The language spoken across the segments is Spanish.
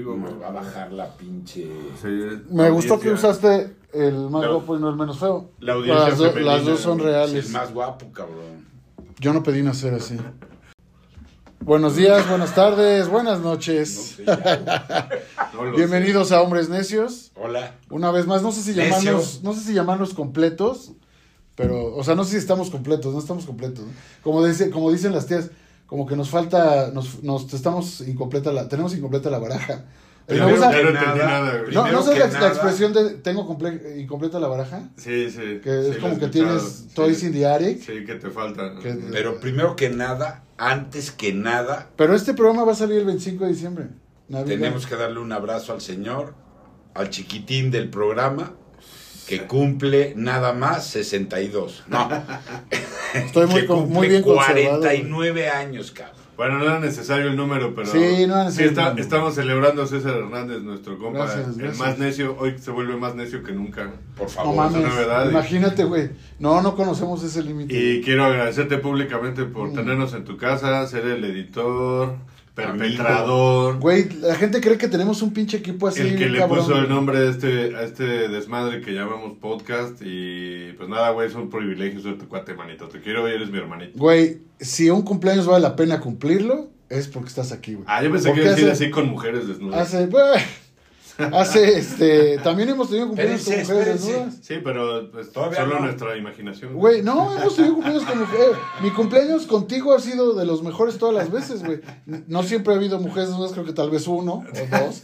digo, Me va a bajar la pinche. Sí, Me la gustó que usaste el más La- guapo y no el menos feo. la audiencia las, do- femenina, las dos son reales. el más guapo, cabrón. Yo no pedí nacer así. Buenos días, buenas tardes, buenas No noches. sé, ya. No lo Bienvenidos a Hombres Necios. Hola. Una vez más, no sé si llamarlos, no sé si llamarlos completos, pero, o sea, no sé si estamos completos, no estamos completos. ¿no? Como dice, como dicen las tías, como que nos falta, nos, nos estamos incompleta la, tenemos incompleta la baraja. Gusta- que no entendí nada, no, no sé que la, nada- expresión de tengo comple- incompleta la baraja, Sí, sí. que es como que tienes toys Sí. in the attic. Sí, que te falta. Que- Pero primero que nada, antes que nada, Pero este programa va a salir el 25 de diciembre. Navidad. tenemos que darle un abrazo al señor, al chiquitín del programa, que cumple nada más 62. No, Estoy muy, que con- cumple muy bien conservado. 49 años, cabrón. Bueno, no era necesario el número, pero. Sí, no era necesario está- el número. estamos celebrando a César Hernández, nuestro compa. Gracias, el gracias. más necio. Hoy se vuelve más necio que nunca. Por No favor. mames, verdad. imagínate, güey. No, no conocemos ese límite. Y quiero agradecerte públicamente por Mm. tenernos en tu casa, ser el editor, perpetrador. Güey, la gente cree que tenemos un pinche equipo así. el que le cabrón, puso el nombre a este, a este desmadre que llamamos podcast. Y pues nada, güey, es un privilegio ser tu cuate, manito. Te quiero y eres mi hermanito. Güey, si un cumpleaños vale la pena cumplirlo, es porque estás aquí, güey. Ah, yo pensé que decir hace- así con mujeres desnudas. Hace, güey, hace, este, también hemos tenido cumpleaños con mujeres desnudas. Sí, pero pues, Todavía solo no. nuestra imaginación. Güey, no, hemos tenido cumpleaños con mujeres. Mi cumpleaños contigo ha sido de los mejores todas las veces, güey. No siempre ha habido mujeres desnudas, creo que tal vez uno o dos.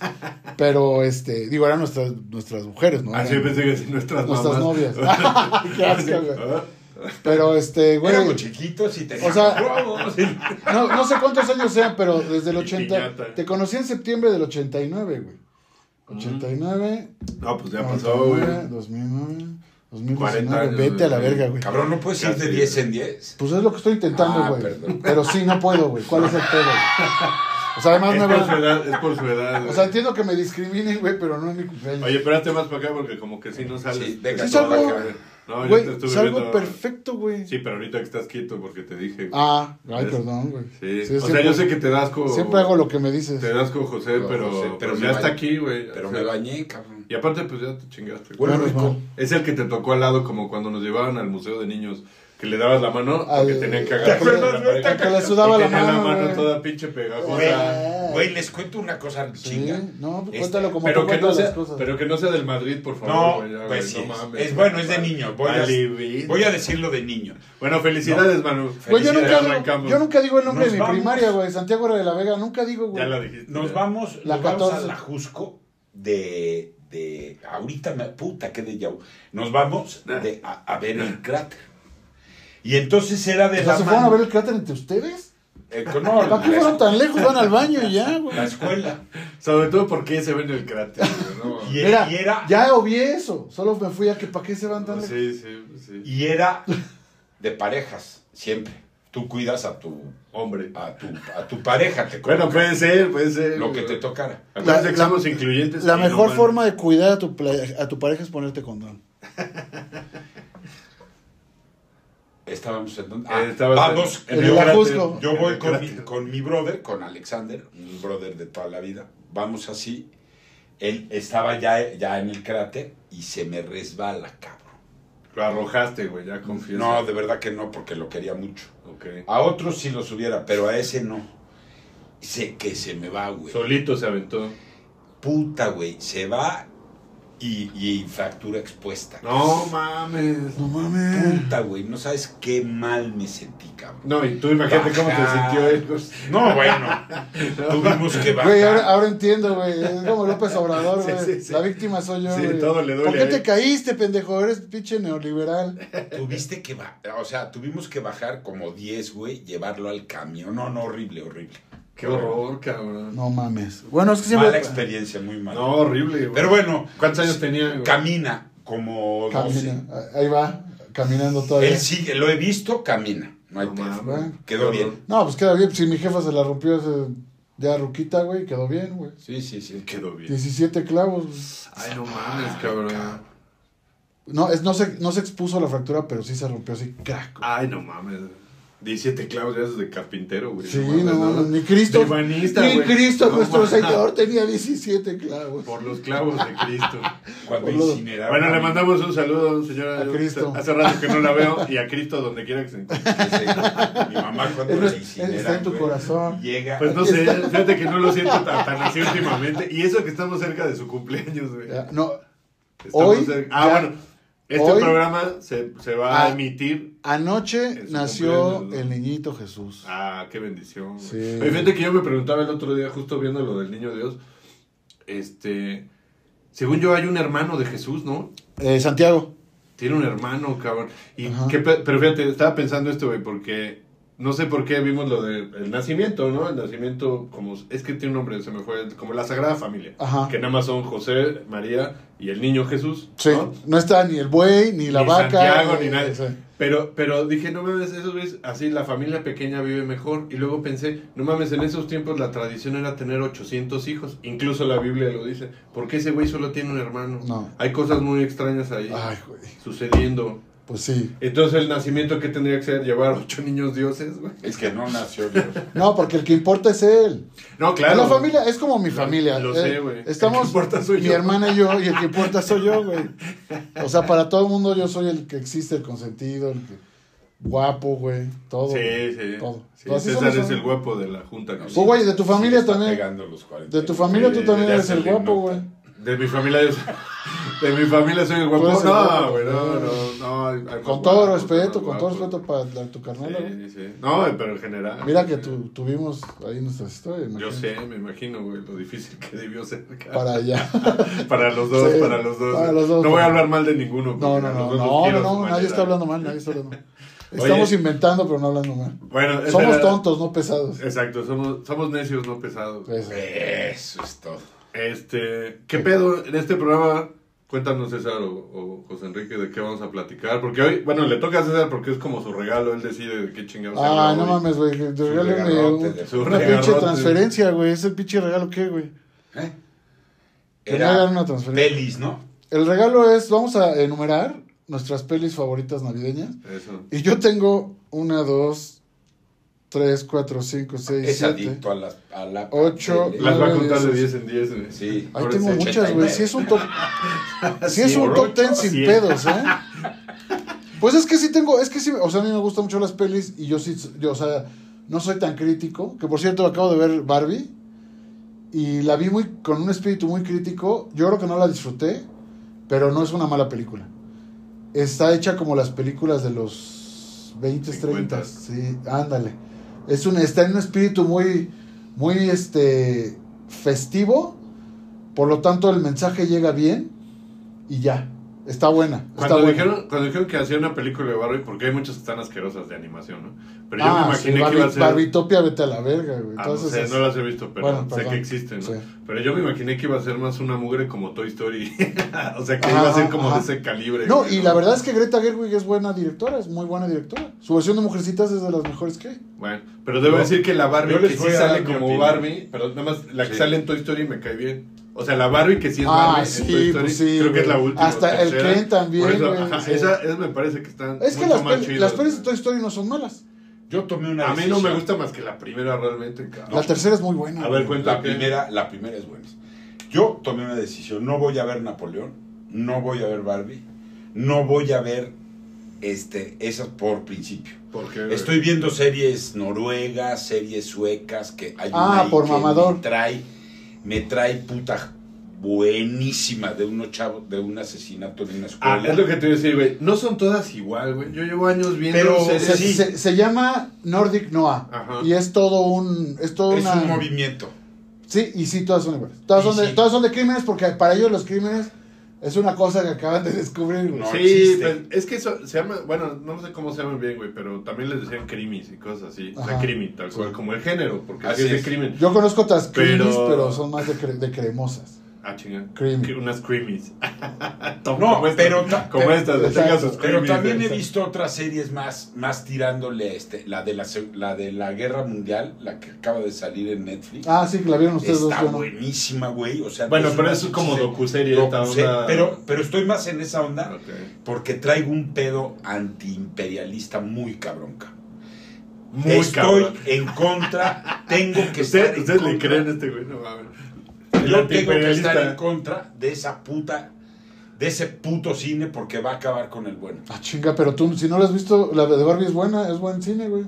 Pero, este, digo, eran nuestras, nuestras mujeres, ¿no? Ah, sí, Eran pensé que decir nuestras nuestras mamás. novias. Qué asco, güey. Ah, Pero, este, güey. Éramos chiquitos y teníamos O sea. No, no sé cuántos años sean, pero desde el Y 80. piñata. Te conocí en septiembre del 89, güey. 89. No, pues ya pasó, güey. 99, 2009, 2019. 40 años, Vete a la verga, güey. Cabrón, ¿no puedes ir de Casi. 10 en 10? Pues es lo que estoy intentando, Ah, güey. perdón. Pero sí, no puedo, güey. ¿Cuál es el pedo? O sea, además Es por su edad, es por su edad. O sea, entiendo que me discriminen, güey, pero no es mi cumpleaños. Oye, espérate más para acá porque como que sí no sales. Sí, venga, Sí salgo. No, yo Güey, te estuve salgo viendo- perfecto, güey. Sí, pero ahorita que estás quieto porque te dije. güey. Ah, ay, ¿Ves? perdón, güey. Sí. Sí, o sea, siempre- yo sé que te das con. Siempre hago lo que me dices. Te das con José, pero, José, pero pero me ya está aquí, güey. Pero O me sea, bañé, cabrón. Y aparte, pues ya te chingaste. güey. Bueno, rico. mal. Es el que te tocó al lado, como cuando nos llevaban al museo de niños, que le dabas la mano Al- porque tenían que ¿Te agarrar. Que le sudaba Y la mano, la mano güey. toda pinche pegajosa. güey, les cuento una cosa Sí, chinga. no, pues Este, cuéntalo como Pero tú que, no sea, las cosas. pero que no sea del Madrid, por favor. No, güey, pues sí. no es- mames. es bueno, es de niño. Voy a, voy a decirlo de niño. Bueno, felicidades, Manu. Güey, yo Felicidades, nunca, digo, arrancamos. yo nunca digo el nombre Nos de mi vamos. primaria, güey. Santiago de la Vega, nunca digo, güey. Ya lo dijiste. Nos vamos, La nos vamos a 14. la Jusco de, de ahorita me puta que de yau. Nos vamos de, a, a ver el cráter. Y entonces era de O sea, la ¿se fueron a ver el cráter entre ustedes? eh, no, ¿Para qué la, fueron tan lejos? Van al baño y ya, güey. la escuela. Sobre todo porque se ve en el cráter. ¿no? Y, Mira, y era ya obvié eso. Solo me fui a que para qué se van tan lejos. Sí, sí, sí. y era de parejas siempre. Tú cuidas a tu Hombre. a tu a tu pareja, te Bueno, puede ser, puede ser. lo que te tocara. Acuérdense que La- somos incluyentes. La mejor humanos. forma de cuidar a tu, a tu pareja es ponerte condón. Estábamos en donde Eh, estabas vamos, en- en yo, el yo voy con mi, con mi brother, con Alexander, un brother de toda la vida. Vamos así. Él estaba ya, ya en el cráter y se me resbala, cabrón. Lo arrojaste, güey, ya confieso. No, de verdad que no, porque lo quería mucho. A otros sí los hubiera, pero a ese no. Sé que se me va, güey. Solito se aventó. Puta, güey. Se va y, y fractura expuesta. No mames. No mames. Puta, güey. No sabes qué mal me sentí, cabrón. No, y tú imagínate cómo te sintió él. pues. No, bueno. Tuvimos que bajar. Güey, ahora, ahora entiendo, güey. Es como López Obrador, güey. sí, sí. La víctima soy yo, Sí, güey. todo le duele ¿Por qué te caíste, pendejo? Eres pinche neoliberal. Tuviste que bajar. O sea, tuvimos que bajar como 10, güey. Llevarlo al camión. No, no, horrible, horrible. Qué horror, cabrón. No mames. Bueno, es que siempre. Mala experiencia, muy mala. No, horrible, güey. Pero bueno. ¿Cuántos años tenía, güey? Camina como 12. Camina. Ahí va, caminando todavía. Él sigue, lo he visto, camina. No hay No pedo. mames. Bueno. Quedó bien. No, pues queda bien. Si mi jefa se la rompió hace ya ruquita, güey, quedó bien, güey. Sí, sí, sí. Quedó bien. 17 clavos, güey. Ay, no mames, cabrón. No, es, no, se, no se expuso la fractura, pero sí se rompió así, crack. Ay, no mames. 17 clavos ya esos de carpintero, güey. Sí, mames, no, no, ni Cristo. De Ni güey. Cristo, No nuestro mames. Señor, tenía 17 clavos. Por los clavos de Cristo. Cuando incineraron Bueno, le mandamos un saludo. A Cristo. Hace rato que no la veo. Y a Cristo donde quiera que se encuentre. Mi mamá cuando Él está incineran, en tu güey, corazón. Llega. Pues no sé, está. fíjate que no lo siento tan, tan así últimamente. Y eso que estamos cerca de su cumpleaños, güey. Ya, No, Estamos Hoy, cerca- Ah, ya- bueno. Este hoy- programa se, se va a emitir. anoche nació el niñito Jesús. Ah, qué bendición. Sí. Que yo me preguntaba el otro día, justo viendo lo del niño Dios. Este. Según yo, hay un hermano de Jesús, ¿no? Eh, Santiago. Tiene un hermano, cabrón. Y pe- pero fíjate, estaba pensando esto, güey, porque no sé por qué vimos lo del nacimiento, ¿no? El nacimiento, como es que tiene un nombre, se me fue, como la Sagrada Familia. Ajá. Que nada más son José, María y el niño Jesús. Sí, ¿no? no está ni el buey, ni la Ni vaca. Santiago, ni nadie. sí. Pero, pero dije, no mames, esos güeyes, así la familia pequeña vive mejor. Y luego pensé, no mames, en esos tiempos la tradición era tener 800 hijos. Incluso la Biblia lo dice. ¿Por qué ese güey solo tiene un hermano? No. Hay cosas muy extrañas ahí Ay, güey. sucediendo. Pues sí. Entonces, el nacimiento que tendría que ser llevar ocho niños dioses, güey. Es que no nació Dios. No, porque el que importa es él. No, claro. La familia es como mi familia. lo Eh, sé, güey. El que Estamos importa soy mi yo. hermana y yo, y el que importa soy yo, güey. O sea, para todo el mundo yo soy el que existe, el consentido, el que guapo, güey. Todo. Sí, sí. Todo. Sí, Así César es el guapo de la junta. Pues, güey, de tu familia también. pegando los 40. De tu familia tú Sí, también eres el guapo, güey. De mi familia, yo soy- de mi familia soy el guapo. No, güey, no, no, no. Con todo respeto, con todo respeto para la- tu carnal. Sí, sí. No, pero en general. Mira que tu- tuvimos ahí nuestras historias. Yo sé, me imagino, güey, lo difícil que debió ser. Para allá. Para los dos, Sí, para los dos. para los dos. no voy a hablar mal de ninguno. No, no, no, no, no, no, nadie está hablando mal, nadie está hablando mal. Estamos Oye. inventando, pero no hablando mal. Bueno, Somos tontos, no pesados. Exacto, somos, somos necios, no pesados. Eso. Eso es todo. Este, ¿qué pedo en este programa? Cuéntanos, César o, o José Enrique, de qué vamos a platicar. Porque hoy, bueno, le toca a César porque es como su regalo, él decide de qué chingados Ah, no hoy. mames, güey. una pinche transferencia, güey. ¿Es el pinche regalo qué, güey? ¿Eh? Hagan una transferencia. pelis, ¿no? El regalo es, vamos a enumerar nuestras pelis favoritas navideñas. Eso. Y yo tengo una, dos, tres, cuatro, cinco, seis, Es siete. adicto a, las, a la... Ocho, peli. Las va a contar de diez. 10 en 10. güey. Sí. Ahí tengo muchas, güey. 89. Sí es un top. Sí es un top ocho, ten sin cien. pedos, ¿eh? Pues es que sí tengo, es que sí, o sea, a mí me gustan mucho las pelis y yo sí, yo, o sea, no soy tan crítico. Que por cierto, acabo de ver Barbie y la vi muy con un espíritu muy crítico. Yo creo que no la disfruté, pero no es una mala película. Está hecha como las películas de los 20, 30. 50. Sí, ándale. Es un, está en un espíritu muy, muy, este, festivo. Por lo tanto, el mensaje llega bien y ya. Está buena. Está Cuando buena. dijeron, cuando dijeron que hacían una película de Barbie, porque hay muchas que están asquerosas de animación, ¿no? Pero yo me Ah, imaginé sí, que iba a ser... Barbitopia, vete a la verga, güey. Ah, Entonces, no sé, es- no las he visto, pero Bueno, sé que existen, ¿no? Sí. Pero yo me imaginé que iba a ser más una mugre como Toy Story. o sea, que Ajá, iba a ser como ajá. de ese calibre. No, güey, y la verdad es que Greta Gerwig es buena directora, es muy buena directora. Su versión de Mujercitas es de las mejores que hay. Bueno, pero debo decir que la Barbie que sí sale como opinión. Barbie, pero nada más la que Sí. sale en Toy Story me cae bien. O sea, la Barbie que sí es Ah, Barbie sí, en Toy Story, pues sí, creo que es la última. Hasta el tercera. Ken también, Por eso, güey, ajá, sí. esa, esa me parece que están Es que mucho las, más chidas, las pelis de. Toy Story no son malas. Yo tomé una A mí no me gusta más que la primera realmente, cabrón. La tercera es muy buena. A ver, cuenta. La primera, la primera es buena. Yo tomé una decisión. No voy a ver Napoleón, no voy a ver Barbie, no voy a ver este, esas por principio. Porque, Estoy viendo series noruegas, series suecas que hay Ah, una ahí por que mamador. me trae, me trae puta buenísima de unos chavos, de un asesinato en una Ah, escuela. es lo que te iba a decir, güey. No son todas igual, güey. Yo llevo años viendo Pero. Se, sí. se- se llama Nordic Noah. Ajá. Y es todo un. Es todo es una. un movimiento. Sí, y sí, todas son iguales. Todas, Y son de, sí. todas son de crímenes porque para ellos los crímenes es una cosa que acaban de descubrir, güey. No sí, existe. pues, es que eso se llama, bueno, no sé cómo se llaman bien, güey, pero también les decían crimis y cosas así. O sea, Ajá. crimi, tal Sí. cual, como el género, porque Así así es de crimen. Yo conozco otras Pero- crimis, pero, son más de, cre- de cremosas. Ah, chinga. Unas crimis. No, pero como estas, sus Pero también he visto otras series más, más tirándole a este, la de la, la de la guerra mundial, la que acaba de salir en Netflix. Ah, sí, que la vieron ustedes Está dos. yo no. buenísima, güey. O sea, Bueno, es pero eso es como docuserie, esta onda. Pero, pero estoy más en esa onda porque traigo un pedo antiimperialista muy cabrón, cabrón. Muy Estoy cabrón. en contra, tengo que estar ¿Usted, en ¿Ustedes le contra. creen a este güey? No mames. Yo tengo que estar en contra de esa puta, de ese puto cine porque va a acabar con el bueno. Ah, chinga, pero tú, si no lo has visto, la de Barbie es buena, es buen cine, güey.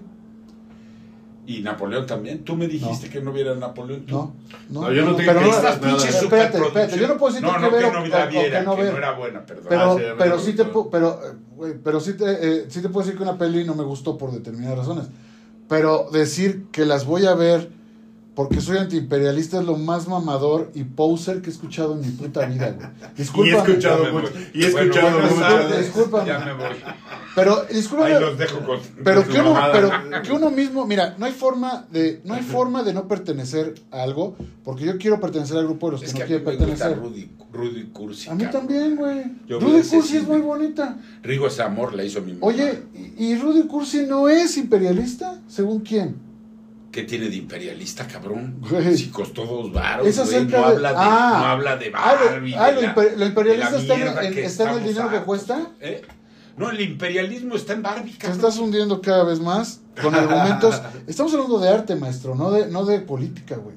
Y Napoleón también. Tú me dijiste que no viera Napoleón. tú. No, no, No, yo no tengo pero que no, Estas pinches Espérate, espérate, yo no puedo decirte no, no, ver que no o- la o viera, que no que ver. no era buena, perdón. Pero, Ah, sí, pero sí te, pero, güey, pero sí te, eh, sí te puedo decir que una peli no me gustó por determinadas razones. Pero decir que las voy a ver porque soy antiimperialista es lo más mamador y poser que he escuchado en mi puta vida, güey. Y he Discúlpame. escuchado mucho. Y he Bueno, escuchado buenas mucho. Discúlpame. Ya me voy. Pero, discúlpame. Ahí los dejo con. Pero que, uno, pero que uno mismo, mira, no hay forma de no hay forma de no pertenecer a algo, porque yo quiero pertenecer al grupo de los Es que que no quieren me gusta pertenecer. Rudy, Rudy Cursi. A mí cabrón. también, güey. Rudy Cursi es muy bonita. Rigo ese amor la hizo mi mamá. Oye, ¿y y Rudy Cursi no es imperialista? ¿Según quién? ¿Qué tiene de imperialista, cabrón? Güey. Si costó dos varos, Es güey. acerca No de- habla de, Ah. no habla de Ah, lo- Barbie. ah, de lo la- imper- lo imperialista de la está en- mierda en- que está en el dinero que cuesta. ¿eh? No, el imperialismo está en Barbie, Te cabrón. estás hundiendo cada vez más con argumentos. Estamos hablando de arte, maestro, no de, no de política, güey.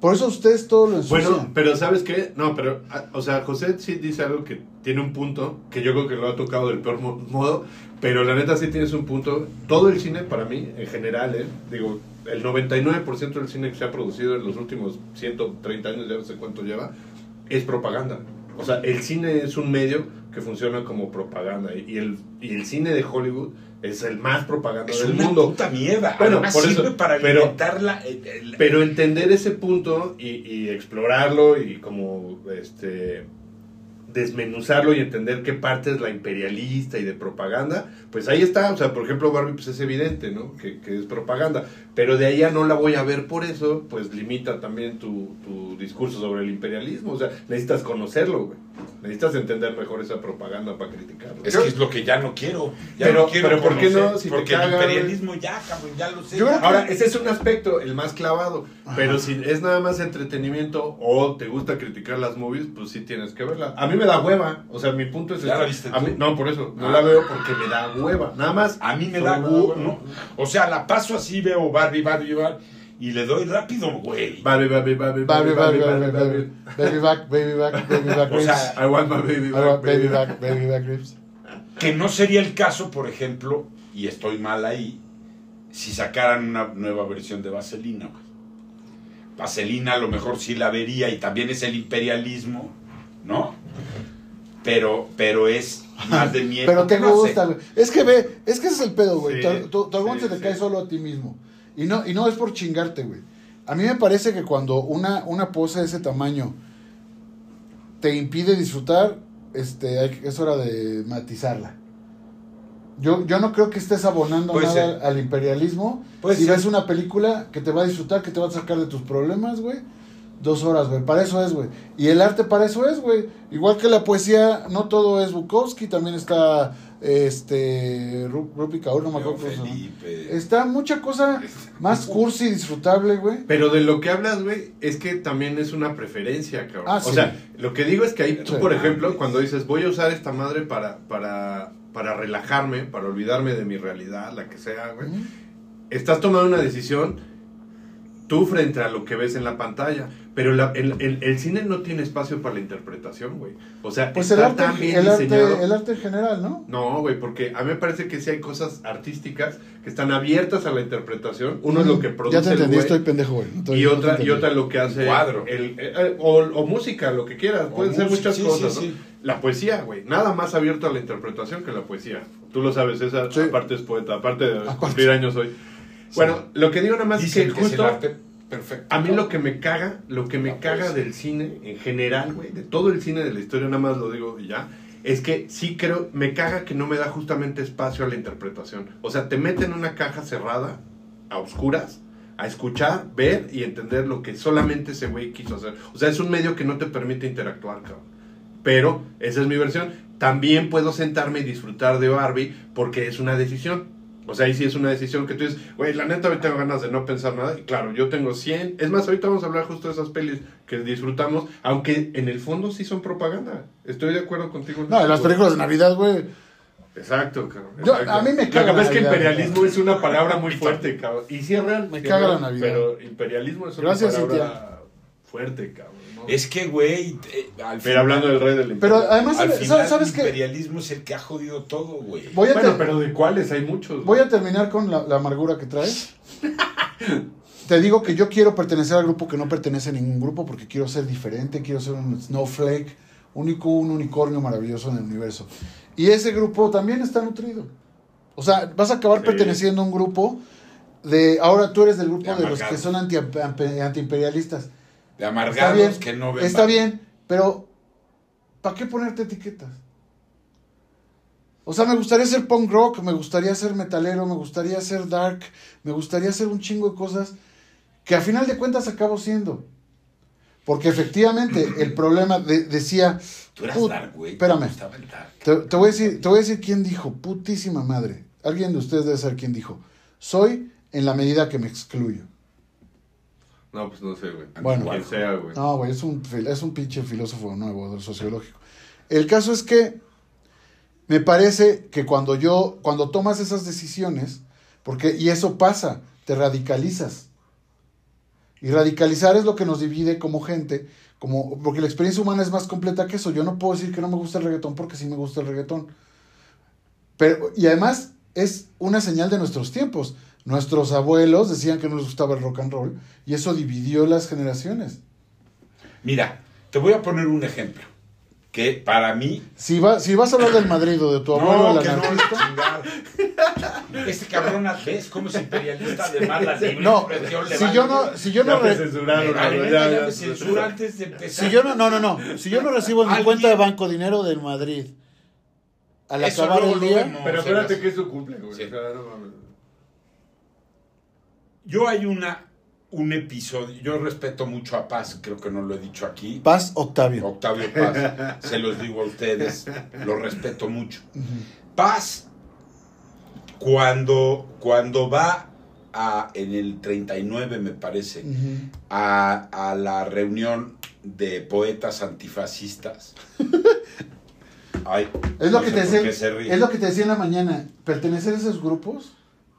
Por eso ustedes todo lo ensucian. Bueno, pero ¿sabes qué? No, pero, ah, o sea, José sí dice algo que tiene un punto, que yo creo que lo ha tocado del peor mo- modo, pero la neta sí tienes un punto. Todo el cine, para mí, en general, ¿eh? digo, el 99% del cine que se ha producido en los últimos 130 años, ya no sé cuánto lleva, es propaganda. O sea, el cine es un medio que funciona como propaganda y el, y el cine de Hollywood es el más propaganda Es del una mundo. puta mierda. Bueno, Además por eso, sirve para pero- alimentar la- el- el- Pero entender ese punto y, y explorarlo y como este desmenuzarlo y entender qué parte es la imperialista y de propaganda, pues ahí está, o sea, por ejemplo Barbie pues es evidente, ¿no? Que, que es propaganda, pero de ahí a no la voy a ver por eso, pues limita también tu, tu discurso sobre el imperialismo, o sea, necesitas conocerlo, güey, necesitas entender mejor esa propaganda para criticarlo. Es que es lo que ya no quiero. Ya Pero- no quiero pero ¿por qué no? Si te porque caga, el imperialismo ya, cabrón, ya lo sé. Yo ya. Ahora, ese es un aspecto, el más clavado. Pero si es nada más entretenimiento o te gusta criticar las movies, pues sí tienes que verla. A mí me da hueva. O sea, mi punto es ¿Ya la viste A tú? mí- no, por eso. No Ah. la veo porque me da hueva. Nada más. A mí me da hueva. ¿no? O sea, la paso así, veo Barbie, Barbie, Barbie, y le doy rápido, güey. Baby, baby, Barbie, baby, Barbie, baby, Barbie. baby back, baby back, baby back O ribs. sea, I want my baby I back, want baby baby back, baby back ribs. Que no sería el caso, por ejemplo, y estoy mal ahí, si sacaran una nueva versión de Vaselina, güey. Vaselina a lo mejor sí la vería y también es el imperialismo, ¿no? Pero, pero es más de miedo. Pero te no sé. gusta, güey. Es que ve, es que ese es el pedo, güey. Sí, tu tu- tu sí, se te sí. cae solo a ti mismo. Y no, y no es por chingarte, güey. A mí me parece que cuando una, una pose de ese tamaño te impide disfrutar, este, hay es hora de matizarla. Yo, yo no creo que estés abonando Puede nada ser. al imperialismo. Puede si ser. ves una película que te va a disfrutar, que te va a sacar de tus problemas, güey. Dos horas, güey. Para eso es, güey. Y el arte para eso es, güey. Igual que la poesía, no todo es Bukowski, también está este Ru- Rupi Kaur, no me acuerdo. Está mucha cosa más cursi y disfrutable, güey. Pero de lo que hablas, güey, es que también es una preferencia, cabrón. Ah, o sí. sea, lo que digo es que ahí tú, Sí. por ejemplo, cuando dices, voy a usar esta madre para, para, para relajarme, para olvidarme de mi realidad, la que sea, güey. Estás tomando una decisión tú frente a lo que ves en la pantalla. Pero la- el, el- el cine no tiene espacio para la interpretación, güey. O sea, Pues el está arte, tan bien el, diseñado. arte, el arte en general, ¿no? No, güey, porque a mí me parece que sí hay cosas artísticas que están abiertas a la interpretación. Uno es lo que produce Ya te el entendí, güey, estoy pendejo, güey. Y no otra y otra lo que hace cuadro. el, eh, o, o música, lo que quieras. O Pueden ser muchas sí, cosas, sí, ¿no? sí. La poesía, güey. Nada más abierto a la interpretación que la poesía. Tú lo sabes, esa Sí. aparte es poeta, aparte de Aparte. cumplir años hoy. Bueno, lo que digo nada más es que es el arte perfecto. a mí lo que me caga, lo que me caga del cine en general, güey, de todo el cine de la historia, nada más lo digo y ya, es que sí creo, me caga que no me da justamente espacio a la interpretación. O sea, te mete en una caja cerrada, a oscuras, a escuchar, ver y entender lo que solamente ese güey quiso hacer. O sea, es un medio que no te permite interactuar, cabrón. Pero esa es mi versión. También puedo sentarme y disfrutar de Barbie porque es una decisión. O sea, ahí sí es una decisión que tú dices, güey, la neta, hoy tengo ganas de no pensar nada. Y claro, yo tengo 100. Es más, ahorita vamos a hablar justo de esas pelis que disfrutamos, aunque en el fondo sí son propaganda. Estoy de acuerdo contigo. en No, eso, las películas de Navidad, güey. Exacto, cabrón. Yo- exacto. a mí me Lo caga que pasa la es que imperialismo es una palabra muy fuerte, cabrón. Y sí es real. Me caga la Navidad. Pero imperialismo es una Gracias, palabra fuerte, cabrón. Es que, güey, eh, al Pero final- hablando del rey del Pero imperio. además, al ¿sabes, final sabes el qué? imperialismo es el que ha jodido todo, güey. Bueno, pero ¿de cuáles? Hay muchos. voy a terminar con la, la amargura que traes. Te digo que yo quiero pertenecer al grupo que no pertenece a ningún grupo porque quiero ser diferente, quiero ser un snowflake, único, un unicornio maravilloso en el universo. Y ese grupo también está nutrido. O sea, vas a acabar Sí. perteneciendo a un grupo de... Ahora tú eres del grupo De de, los que son anti, anti- antiimperialistas. De Está amargados bien, que no ven. está mal. bien, pero ¿para qué ponerte etiquetas? O sea, me gustaría ser punk rock, me gustaría ser metalero, me gustaría ser dark, me gustaría ser un chingo de cosas que a final de cuentas acabo siendo. Porque efectivamente el problema de- decía, Tú eras dark, güey. espérame. Te voy a decir, te voy a decir quién dijo, putísima madre. Alguien de ustedes debe saber quién dijo. Soy en la medida que me excluyo. No, pues no sé, güey. Bueno. Quien sea, güey. No, güey, es un, es un pinche filósofo nuevo, sociológico. El caso es que me parece que cuando yo, cuando tomas esas decisiones, porque, y eso pasa, te radicalizas. Y radicalizar es lo que nos divide como gente, como, porque la experiencia humana es más completa que eso. Yo no puedo decir que no me gusta el reggaetón porque sí me gusta el reggaetón. Pero, y además es una señal de nuestros tiempos. Nuestros abuelos decían que no les gustaba el rock and roll y eso dividió las generaciones. Mira, te voy a poner un ejemplo. Que para mí. Si, va, si vas a hablar del Madrid o de tu abuelo, No, el que no, anarquista, chingada. Este cabrón, ¿ves cómo es imperialista de mala libre No, si yo no, si yo no, re- antes de empezar. si yo no, no, no, no, si yo no recibo en mi cuenta de banco dinero del Madrid, al Eso acabar el día, vemos. Pero espérate que es su cumple, güey. Sí. O sea, no. Yo hay una, un episodio, yo respeto mucho a Paz, creo que no lo he dicho aquí. Paz Octavio. Octavio Paz, se los digo a ustedes, lo respeto mucho. Paz, cuando, cuando va a, en el 39 me parece, a, a la reunión de poetas antifascistas. Ay, Es lo, no que te decía, es lo que te decía en la mañana. Pertenecer a esos grupos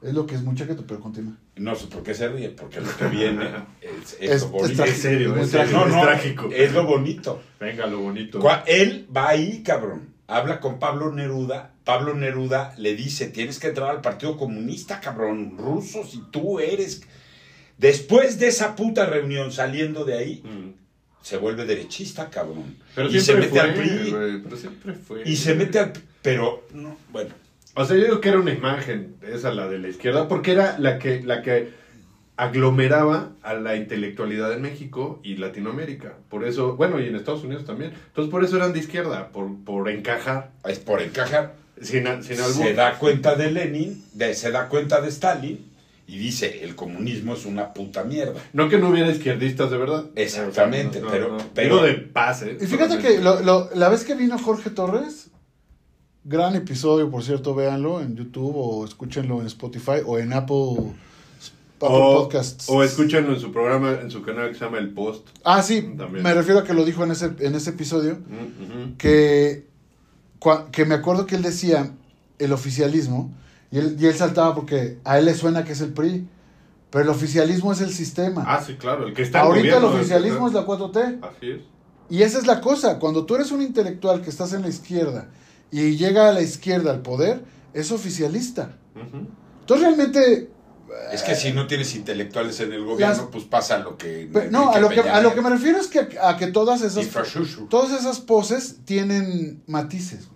es lo que es muy chaqueto, pero continúa. No sé por qué se ríe, porque lo que viene es, es Es- lo es bonito. trágico, Es serio, es serio, trágico. No, es no, trágico. es lo bonito. Venga, lo bonito. Él va ahí, cabrón. Habla con Pablo Neruda. Pablo Neruda le dice, tienes que entrar al Partido Comunista, cabrón. Ruso, si tú eres... Después de esa puta reunión, saliendo de ahí, Mm. se vuelve derechista, cabrón. Pero y se siempre mete fue, al PRI. pero siempre fue. Y se mete al... Pero, no, bueno. O sea, yo digo que era una imagen, esa la de la izquierda, porque era la que, la que aglomeraba a la intelectualidad en México y Latinoamérica. Por eso, bueno, y en Estados Unidos también. Entonces, por eso eran de izquierda, por, por encajar, Es por encajar. sin, sin. Se da cuenta de Lenin, de- se da cuenta de Stalin y dice, el comunismo es una puta mierda. No que no hubiera izquierdistas de verdad. Exactamente, No, no, pero- no. pero- Digo de paz, ¿eh? Y fíjate que lo- lo- la vez que vino Jorge Torres, gran episodio, por cierto, véanlo en YouTube o escúchenlo en Spotify o en Apple, Apple O, Podcasts. o escúchanlo en su programa, en su canal que se llama El Post. Ah, sí, También. me refiero a que lo dijo en ese, en ese episodio, Mm, que, cua- que me acuerdo que él decía el oficialismo, y él, y él saltaba porque a él le suena que es el PRI, pero el oficialismo es el sistema. Ah, sí, claro. El que está en Ahorita el oficialismo es la 4T. Así es. Y esa es la cosa, cuando tú eres un intelectual que estás en la izquierda y llega a la izquierda al poder, es oficialista. Entonces realmente, Es que si no tienes intelectuales en el gobierno, Las- pues pasa lo que... no, a lo que, a lo que me refiero es que a, que todas esas, todas esas poses tienen matices. güey.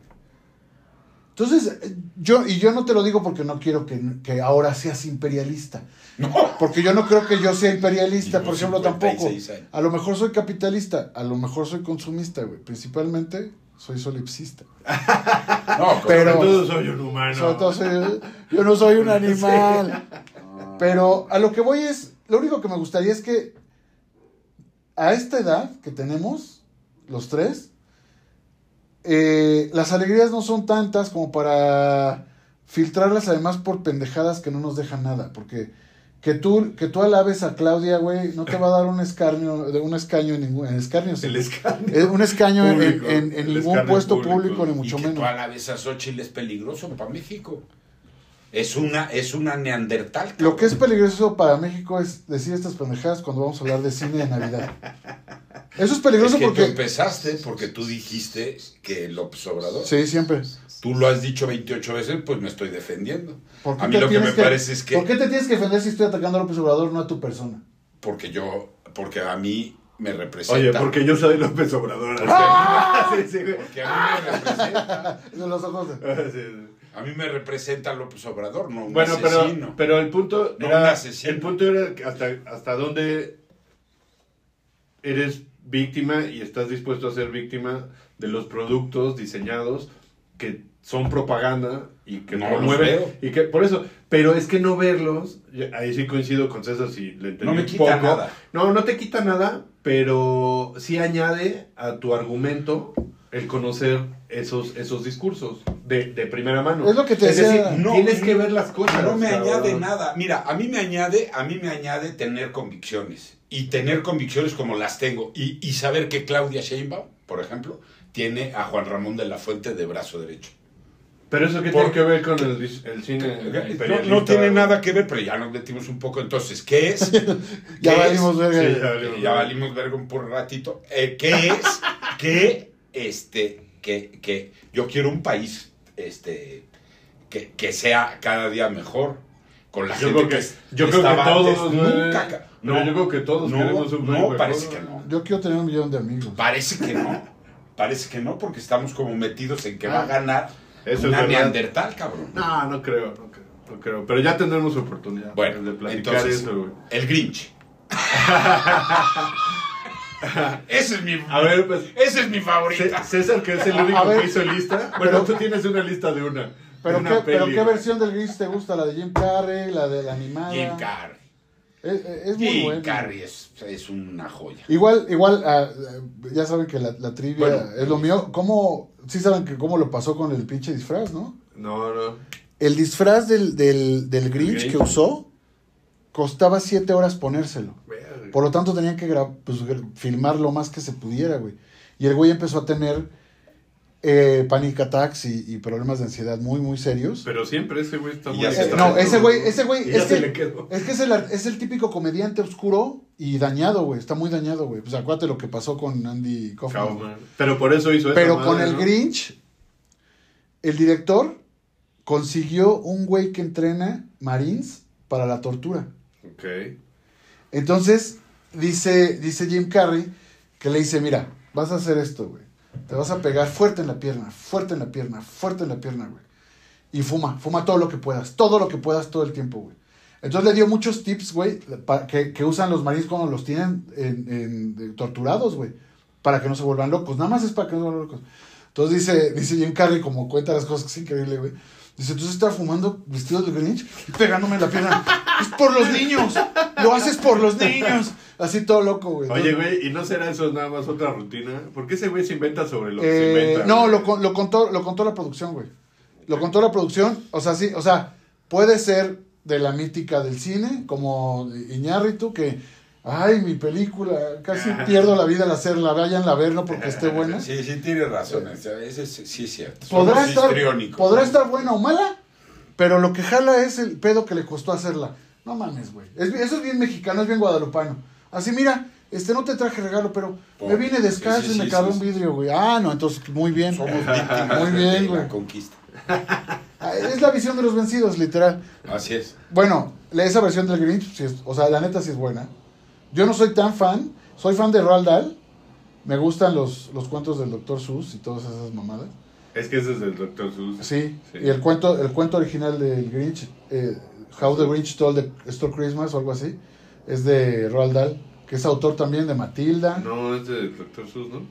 Entonces, eh, yo, y yo no te lo digo porque no quiero que, que ahora seas imperialista. No. Porque yo no creo que yo sea imperialista, por ejemplo, tampoco. 56 años. A lo mejor soy capitalista, a lo mejor soy consumista, güey. Principalmente soy solipsista. No, Pero- Sobre todo soy un humano. Sobre todo soy- yo no soy un animal. Pero a lo que voy es, lo único que me gustaría es que a esta edad que tenemos, los tres, eh, las alegrías no son tantas como para filtrarlas además por pendejadas que no nos dejan nada. Porque que tú, que tú alabes a Claudia, güey, no te va a dar un escarnio, de un escaño en ningún, en escarnio, sí. El escarnio. Eh, un escaño en, Público, en- en el ningún puesto público. público, ni Y mucho que menos. tú alabes a Xochitl es peligroso para México. Es una, es una neandertal. Lo que es peligroso para México es decir estas pendejadas cuando vamos a hablar de cine de Navidad. Eso es peligroso Es que tú porque... empezaste porque tú dijiste que López Obrador. Sí, siempre. Tú lo has dicho 28 veces, pues me estoy defendiendo. ¿Por qué A mí te lo que tienes me parece es ¿Por que... qué te tienes que defender si estoy atacando a López Obrador, no a tu persona? Porque yo... Porque a mí me representa. Oye, porque yo soy López Obrador. sí, sí, güey. Porque a mí me representa. De los ojos de... Ah, sí, sí. A mí me representa López Obrador, no un Bueno, pero, asesino. pero el punto No era, un asesino. el punto era que hasta, hasta dónde eres víctima y estás dispuesto a ser víctima de los productos diseñados que son propaganda y que No los promueven veo. y que por eso pero es que no verlos ahí sí coincido con César si le entendí No me un quita poco. nada. no no te quita nada pero sí añade a tu argumento el conocer esos esos discursos de, de primera mano Es lo que te es decía. decir, No, tienes que ver las cosas No me añade nada. Mira, a mí me añade, a mí me añade tener convicciones. Y tener convicciones como las tengo. Y, y saber que Claudia Sheinbaum, por ejemplo, tiene a Juan Ramón de la Fuente de brazo derecho. Pero eso qué tiene que ver con el, cine No, imperialista? no tiene nada que ver, pero ya nos metimos un poco. Entonces, ¿qué es? Ya ¿Qué valimos verga. Sí, ya valimos. Eh, ya valimos verga un por ratito. Eh, ¿Qué es? que este, que, que yo quiero un país este, que, que sea cada día mejor. Con la Yo gente creo que, es- yo creo que todos, antes. Nunca, no, yo creo que todos no, queremos un no, parece que no. Yo quiero tener un millón de amigos. Parece que no. Parece que no, porque estamos como metidos en que va a ganar Eso una neandertal, cabrón. No, no creo, no creo, no creo. Pero ya tendremos oportunidad Bueno, de platicar entonces, eso, güey. el Grinch. ese es mi, A ver, pues, ese es mi favorita. César, que es el único ver. que hizo lista. Bueno, Pero- tú tienes una lista de una. ¿Pero, de una qué, pero qué versión del Grinch te gusta? ¿La de Jim Carrey? ¿La de la animada? Jim Carrey. Es, muy Jim bueno. Carrey es, es una joya. Igual, igual, ah, ah, ya saben que la, la trivia Bueno. es lo mío. ¿Cómo, sí saben que cómo lo pasó con el pinche disfraz, no? No, no. El disfraz del, del, del Grinch, Grinch. que usó costaba siete horas ponérselo. Por lo tanto, tenían que gra- pues, filmar lo más que se pudiera, güey. Y el güey empezó a tener eh, panic attacks y, y problemas de ansiedad muy, muy serios. Pero siempre ese güey está muy Eh, no, ese güey, ese güey, es que, es que es el, es el típico comediante oscuro y dañado, güey. Está muy dañado, güey. Pues acuérdate lo que pasó con Andy Kaufman. Pero por eso hizo esa Pero madre, con el ¿no? Grinch, el director consiguió un güey que entrena Marines para la tortura. Ok. Entonces, dice, dice Jim Carrey que le dice, mira, vas a hacer esto, güey. Te vas a pegar fuerte en la pierna, fuerte en la pierna, fuerte en la pierna, güey. Y fuma, fuma todo lo que puedas, todo lo que puedas todo el tiempo, güey. Entonces le dio muchos tips, güey, que, que usan los marines cuando los tienen torturados, güey. Para que no se vuelvan locos. Nada más es para que no se vuelvan locos. Entonces dice, dice Jim Carrey, como cuenta las cosas, que es increíble, güey. Dice, entonces estaba fumando vestido de Grinch y pegándome la pierna. es por los niños. Lo haces por los niños. Así todo loco, güey. Oye, güey, ¿y no será eso nada más otra rutina? ¿Por qué ese güey se inventa sobre lo que eh, se inventa? no, lo, lo contó, lo contó la producción, güey. Lo contó la producción. O sea, sí, o sea, puede ser de la mítica del cine, como Iñárritu, que, ay, mi película, casi pierdo la vida al hacerla, vayan a ver, no porque esté buena. Sí, sí, tiene razón. ese- ese sí, es cierto. Podrá estar, podrá estar buena o mala, pero lo que jala es el pedo que le costó hacerla. No mames, güey. Es, eso es bien mexicano, es bien guadalupano. Así, mira, este no te traje regalo, pero me vine descalzo sí, sí, y me sí, un vidrio, güey. Ah, no, entonces muy bien. Somos víctimas Muy bien, de la conquista. Ah, Es la visión de los vencidos, literal. Así es. Bueno, esa versión del Grinch, es- o sea, la neta sí es buena. Yo no soy tan fan, soy fan de Roald Dahl. Me gustan los, los cuentos del Dr. Seuss y todas esas mamadas. Es que ese es el Dr. Seuss. Sí, Sí. y el cuento, el cuento original del Grinch, eh, How the Grinch Told the Stole Christmas o algo así, es de Roald Dahl, que es autor también de Matilda. No, es del Dr. Seuss, ¿no?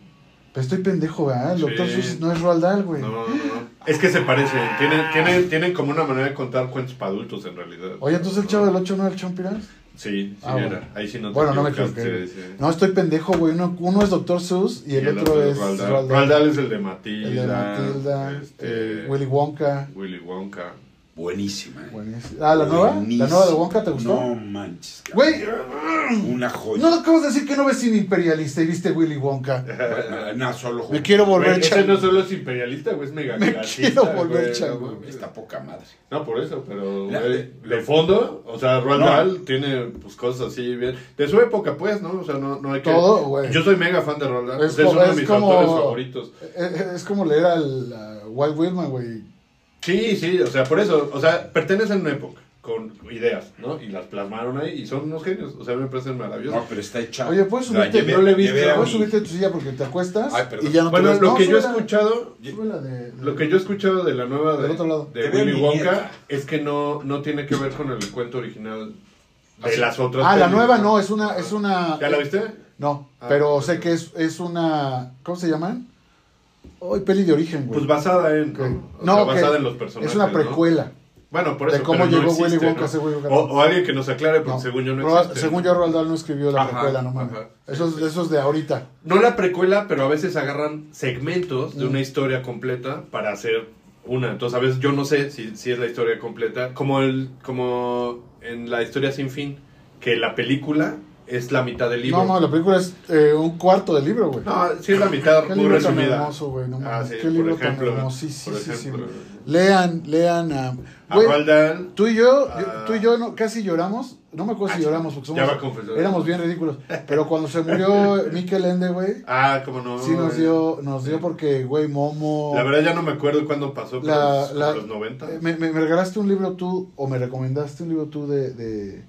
Pero estoy pendejo, ¿verdad? El Dr. Sí. Seuss no es Roald Dahl, güey. No, no, no. Es que se parecen. Tienen, tienen, tienen como una manera de contar cuentos para adultos en realidad. Oye, entonces el chavo del 8 no era el Chompiras. Sí, sí Ah, era. Ahí sí no te Bueno, no me equivoqué. sí. No, estoy pendejo, güey. Uno, uno es Dr. Seuss y el, otro, es. Roald Dahl es el de Matilda. El de Matilda, este, Willy Wonka. Willy Wonka. Buenísima, ¿eh? Buenísimo. Ah, ¿la nueva? ¿La Buenísima. nueva de Wonka te gustó? No manches, cabrón. Güey, Una joya. no acabas de decir que no ves cine imperialista y viste Willy Wonka. Bueno, no, solo Me quiero Güey, volver ese chango. no solo es imperialista, güey, es mega Me quiero volver güey, chango. no mames. Está poca madre. No, por eso, pero La- güey, de- de fondo, o sea, Roald No. Dahl tiene pues cosas así bien. De su época, pues, ¿no? O sea, no, no hay que. Todo, güey. Yo soy mega fan de Roald Dahl. Es uno de es mis como- autores favoritos. Es, es como leer al a Walt Whitman, güey. Sí, sí, o sea, por eso, o sea, pertenecen a una época con ideas, ¿no? Y las plasmaron ahí y son unos genios, o sea, me parecen maravillosos. No, pero está hecha. Oye, ¿puedes subirte? no le he visto. llevé a Puedes subirte a tu silla porque te acuestas Ay, perdón. y ya no te bueno, lo No, que yo he escuchado, de- lo que yo he escuchado de la nueva de, otro de Willy Wonka es que no, no tiene que ver con el cuento original de Así. las otras. Ah, la nueva no, es una, es una. ¿Ya la viste? No, Ah, pero sé que es, es una. ¿Cómo se llaman? Hoy peli de origen, güey. Pues basada en. ¿no? O No, sea, basada en los personajes. es una ¿no? precuela. Bueno, por de eso. cómo pero no llegó existe, Willy Wonka ¿no? Willy Wonka. O, o alguien que nos aclare, porque No. según yo no Roald- existe. según yo, Roald Dahl no escribió la Ajá, precuela, no mames. es- eso es de ahorita. No la precuela, pero a veces agarran segmentos de Mm. una historia completa para hacer una. Entonces, a veces yo no sé si, si es la historia completa. Como, el, como en la historia sin fin, que la película es la mitad del libro. No, no, la película es eh, un cuarto del libro, güey. No, sí es la mitad Qué muy libro tan resumida. hermoso, güey. No Ah, sí, Qué libro ejemplo, tan hermosísimo. por ejemplo. Lean, lean a. A Güey, Dahl, tú y yo, yo- tú y yo no, casi lloramos. No me acuerdo si Ah, lloramos porque ya va somos, confesar. éramos bien ridículos. Pero cuando se murió Mikel Ende, güey, Ah, cómo no. sí nos dio, nos dio porque, güey, Momo. La verdad ya no me acuerdo cuándo pasó, pero La- como la- los 90. Eh, Me, me- me regalaste un libro tú, o me recomendaste un libro tú de, de,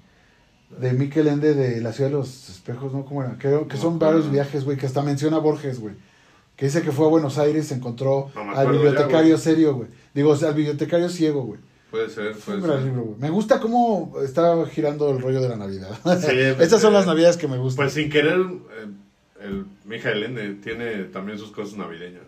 de Mikel Ende de La Ciudad de los Espejos, ¿no? ¿Cómo era? Creo que No son varios viajes, güey, que hasta menciona Borges, güey. Que dice que fue a Buenos Aires, se encontró No al bibliotecario ya, serio, güey. Digo, o sea, al bibliotecario ciego, güey. Puede ser, Fue un puede gran ser. libro. Me gusta cómo está girando el rollo de la Navidad. Sí, Estas son eh, las Navidades que me gustan. Pues sin querer, eh, el Mijael Ende tiene también sus cosas navideñas.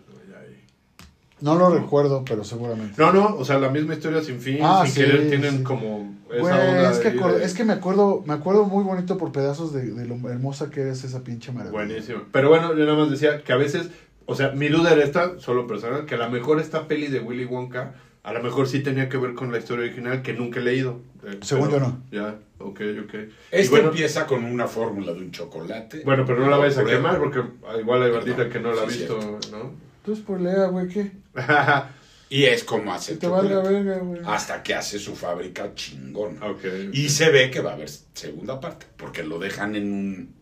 No lo recuerdo, pero seguramente. No, no, o sea, la misma historia sin fin, Ah, sin sí, querer tienen sí. como esa Güey, onda es, que es que me acuerdo, me acuerdo muy bonito por pedazos de, de lo hermosa que es esa pinche maravilla. Buenísimo. Pero bueno, yo nada más decía que a veces, o sea, mi duda era esta, solo personal, que a lo mejor esta peli de Willy Wonka, a lo mejor sí tenía que ver con la historia original que nunca he leído. Eh, Según pero- yo no. Ya, ok, ok. Este bueno, empieza con una fórmula de un chocolate. bueno, pero no la vayas a quemar porque ah, igual hay bandita que no la ha sí, visto, ¿no? Tú spoilea, güey, ¿qué? Y es como hace te valga chocolate. verga, güey. Hasta que hace su fábrica chingona. ok. Y se ve que va a haber segunda parte, porque lo dejan en un...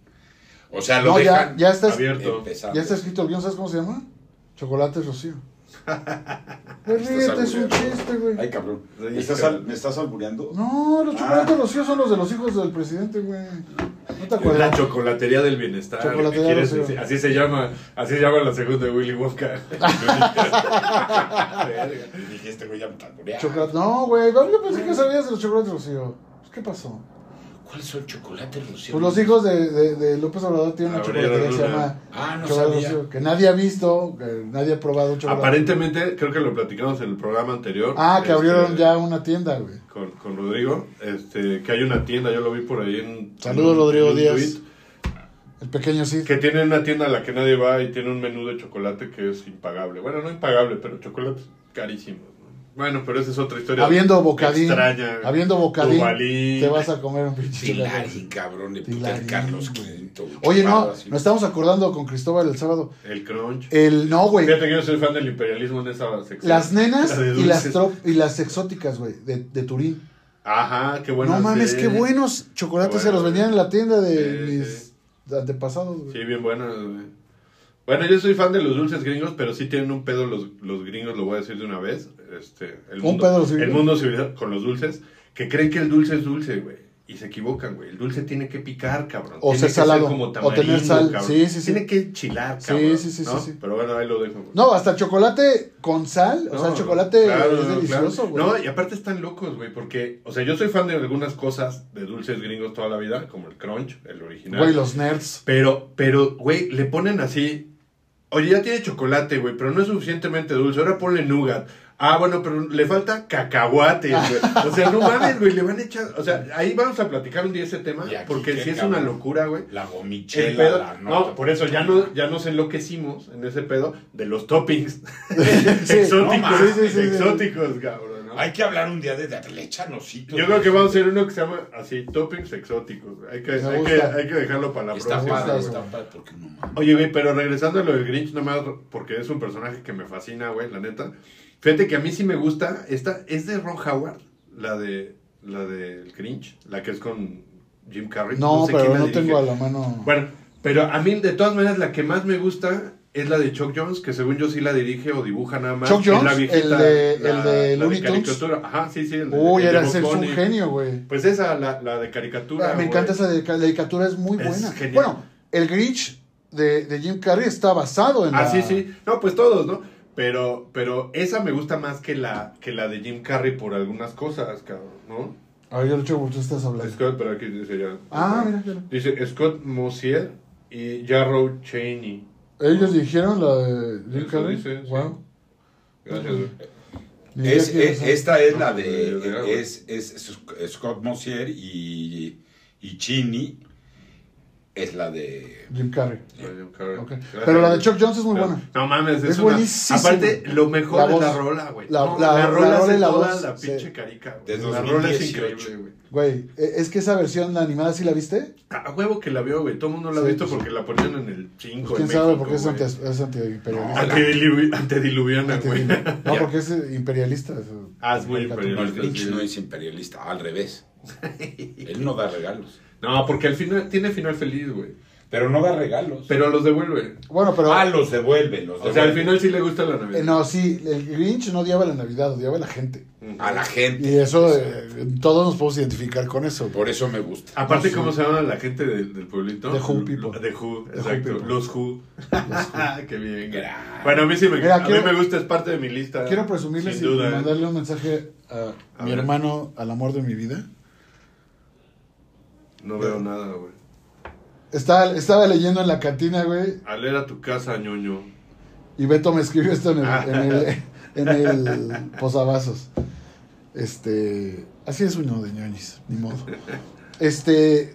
O sea, lo No, ya, dejan ya está, abierto. empezando. ya está escrito el guion, ¿sabes cómo se llama? Chocolate Rocío. Pues ríete, es un chiste, güey. Ay, cabrón. ¿Me estás, al- ¿me estás albureando? No, los chocolates Ah. Rocío son los de los hijos del presidente, güey. ¿No te La acuerdas? chocolatería del bienestar. Chocolatería ¿qué quieres? Así se llama, así se llama la segunda de Willy Wonka. Este güey ya me. Chocolate. No, güey, yo pensé que sabías de los chocolates Rocío. Pues, ¿Qué pasó? ¿Cuál es el chocolate, Rocío? Pues los hijos de, de, de López Obrador tienen una chocolatería que se llama Ah, no Chocolate sabía. Que nadie ha visto, que nadie ha probado un chocolate. Aparentemente, creo que lo platicamos en el programa anterior. Ah, que este, abrieron ya una tienda, güey. Con, con Rodrigo, este, que hay una tienda, yo lo vi por ahí en... Saludos, en- Rodrigo en Díaz. El pequeño Cid. Que tiene una tienda a la que nadie va y tiene un menú de chocolate que es impagable. Bueno, no impagable, pero chocolates carísimos. ¿No? Bueno, pero esa es otra historia. Habiendo bocadín, Extraña. habiendo bocadín, Duvalín. te vas a comer un pinche. Tilarín, cabrón, de puta de Carlos güey. V. Oye, no, nos estamos acordando con Cristóbal el sábado. El crunch. El, no, güey. Fíjate que yo soy fan del imperialismo en esa sección. Las nenas La de y las, y las exóticas, güey, de, de Turín. Ajá, qué bueno. no mames, qué buenos chocolates Qué se los bueno. vendían en la tienda de Sí, mis antepasados, güey. Sí, bien buenas, güey. Bueno, yo soy fan de los dulces gringos, pero sí tienen un pedo los, los gringos, lo voy a decir de una vez. Este, el ¿Un mundo, los gringos? El mundo civilizado con los dulces, que creen que el dulce es dulce, güey. Y se equivocan, güey. El dulce tiene que picar, cabrón. O Tiene ser que salado, como o tener sal. cabrón. Sí, sí, sí. Tiene que chilar, Sí, cabrón. sí, sí, ¿no? sí, sí. Pero bueno, ahí lo dejo. güey. No, hasta chocolate con sal. o sea, el chocolate claro, es delicioso, claro. güey. No, y aparte están locos, güey, porque, o sea, yo soy fan de algunas cosas de dulces gringos toda la vida, como el crunch, el original. Güey, los nerds. Pero, pero, güey, le ponen así. Oye, ya tiene chocolate, güey, pero no es suficientemente dulce. Ahora ponle nougat. Ah, bueno, pero le falta cacahuate, güey. O sea, no mames, güey, le van a echar. O sea, ahí vamos a platicar un día ese tema. Porque si es una locura, güey. La El gomichela, pedo- la no, nota. por eso ya, no, ya nos enloquecimos en ese pedo de los toppings Sí, exóticos. no mames. Sí, sí, sí, sí. exóticos, cabrón. ¿No? Hay que hablar un día de, de le echan ositos. Yo creo que vamos a hacer uno que se llama así, toppings exóticos. Hay que, hay que, hay que dejarlo para la Está próxima. padre, está padre, porque no mames. Oye, güey, pero regresando a lo del Grinch, nomás porque es un personaje que me fascina, güey, la neta. Fíjate que a mí sí me gusta. Esta es de Ron Howard, la de la del Grinch, la que es con Jim Carrey. No, sé pero quién la no dirige. tengo a la mano. Bueno, pero a mí, de todas maneras, la que más me gusta es la de Chuck Jones, que según yo sí la dirige o dibuja nada más. Chuck la Jones, viejita, el de- la- el de Looney Tunes. Ajá, sí, sí. El de, Uy, el era ese un genio, güey. Pues esa, la, la de caricatura. Ah, me encanta esa de- la caricatura, es muy Es buena. genial. Bueno, el Grinch de, de Jim Carrey está basado en Ah, la... sí, sí. No, pues todos, ¿no? Pero, pero esa me gusta más que la, que la de Jim Carrey por algunas cosas, cabrón, ¿no? A ver, yo lo porque tú estás hablando. Scott, pero aquí dice ya. Ah, mira, mira. Dice Scott Mosier y Jarrow Cheney. ¿Ellos dirigieron la de Jim Carrey? dice, sí. Gracias, Es, es- esta es la de. Es, es, es Scott Mosier y, y Chini. Es la de. Jim Carrey. Jim Pero la de. Chuck Jones es muy No, buena. No mames, es, Es una-. Aparte, lo mejor La es voz. la rola, güey. La- No, la- la rola rola y hace la toda voz, la sí. pinche carica, güey. De La rola es 2018. increíble, güey. Güey, e- es que esa versión animada sí la viste. A huevo que la vio, güey. Todo el mundo la ha Sí, visto pues, porque la ponían en el 5 Pues, ¿Quién en sabe México, por qué es, güey. anti, es antiimperialista? Antediluvi- Antediluviana, güey. No, porque es eh, imperialista. es, Ah, es muy. No, imperialista. Grinch sí. no es imperialista, al revés. Él no da regalos. No, porque al final tiene final feliz, güey. Pero no da regalos. Pero los devuelve. Bueno, pero... ah, los devuelve, los O sea, al final sí le gusta la Navidad. eh, no, sí, el Grinch no odiaba la Navidad, odiaba a la gente. A la gente. Y eso, eh, todos nos podemos identificar con eso. Por eso me gusta. Aparte, Sí. ¿cómo se llama la gente del, del pueblito? The Who people. The Who, The Who exacto. people. Los Who. Qué bien. Bueno, a mí sí me, Mira, a quiero- mí me gusta, es parte de mi lista. Quiero presumirles y duda. ¿eh? mandarle un mensaje a, A mi ver. hermano, al amor de mi vida. No veo nada, güey. Estaba, estaba leyendo en la cantina, güey, Al leer a tu casa, ñoño. y Beto me escribió esto en el, en el, en el posavasos. Este, así es uno de ñoñis, ni modo. Este,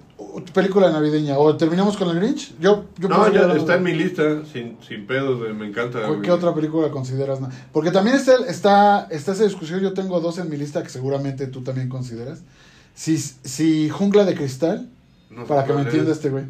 película navideña. ¿O terminamos con el Grinch? Yo, yo No, ya está en mi lista, sin, sin pedos. Me encanta. ¿Qué otra película consideras? Porque también está, está, está esa discusión. Yo tengo dos en mi lista que seguramente tú también consideras. Si, si Jungla de Cristal, No para que me entienda es. este güey.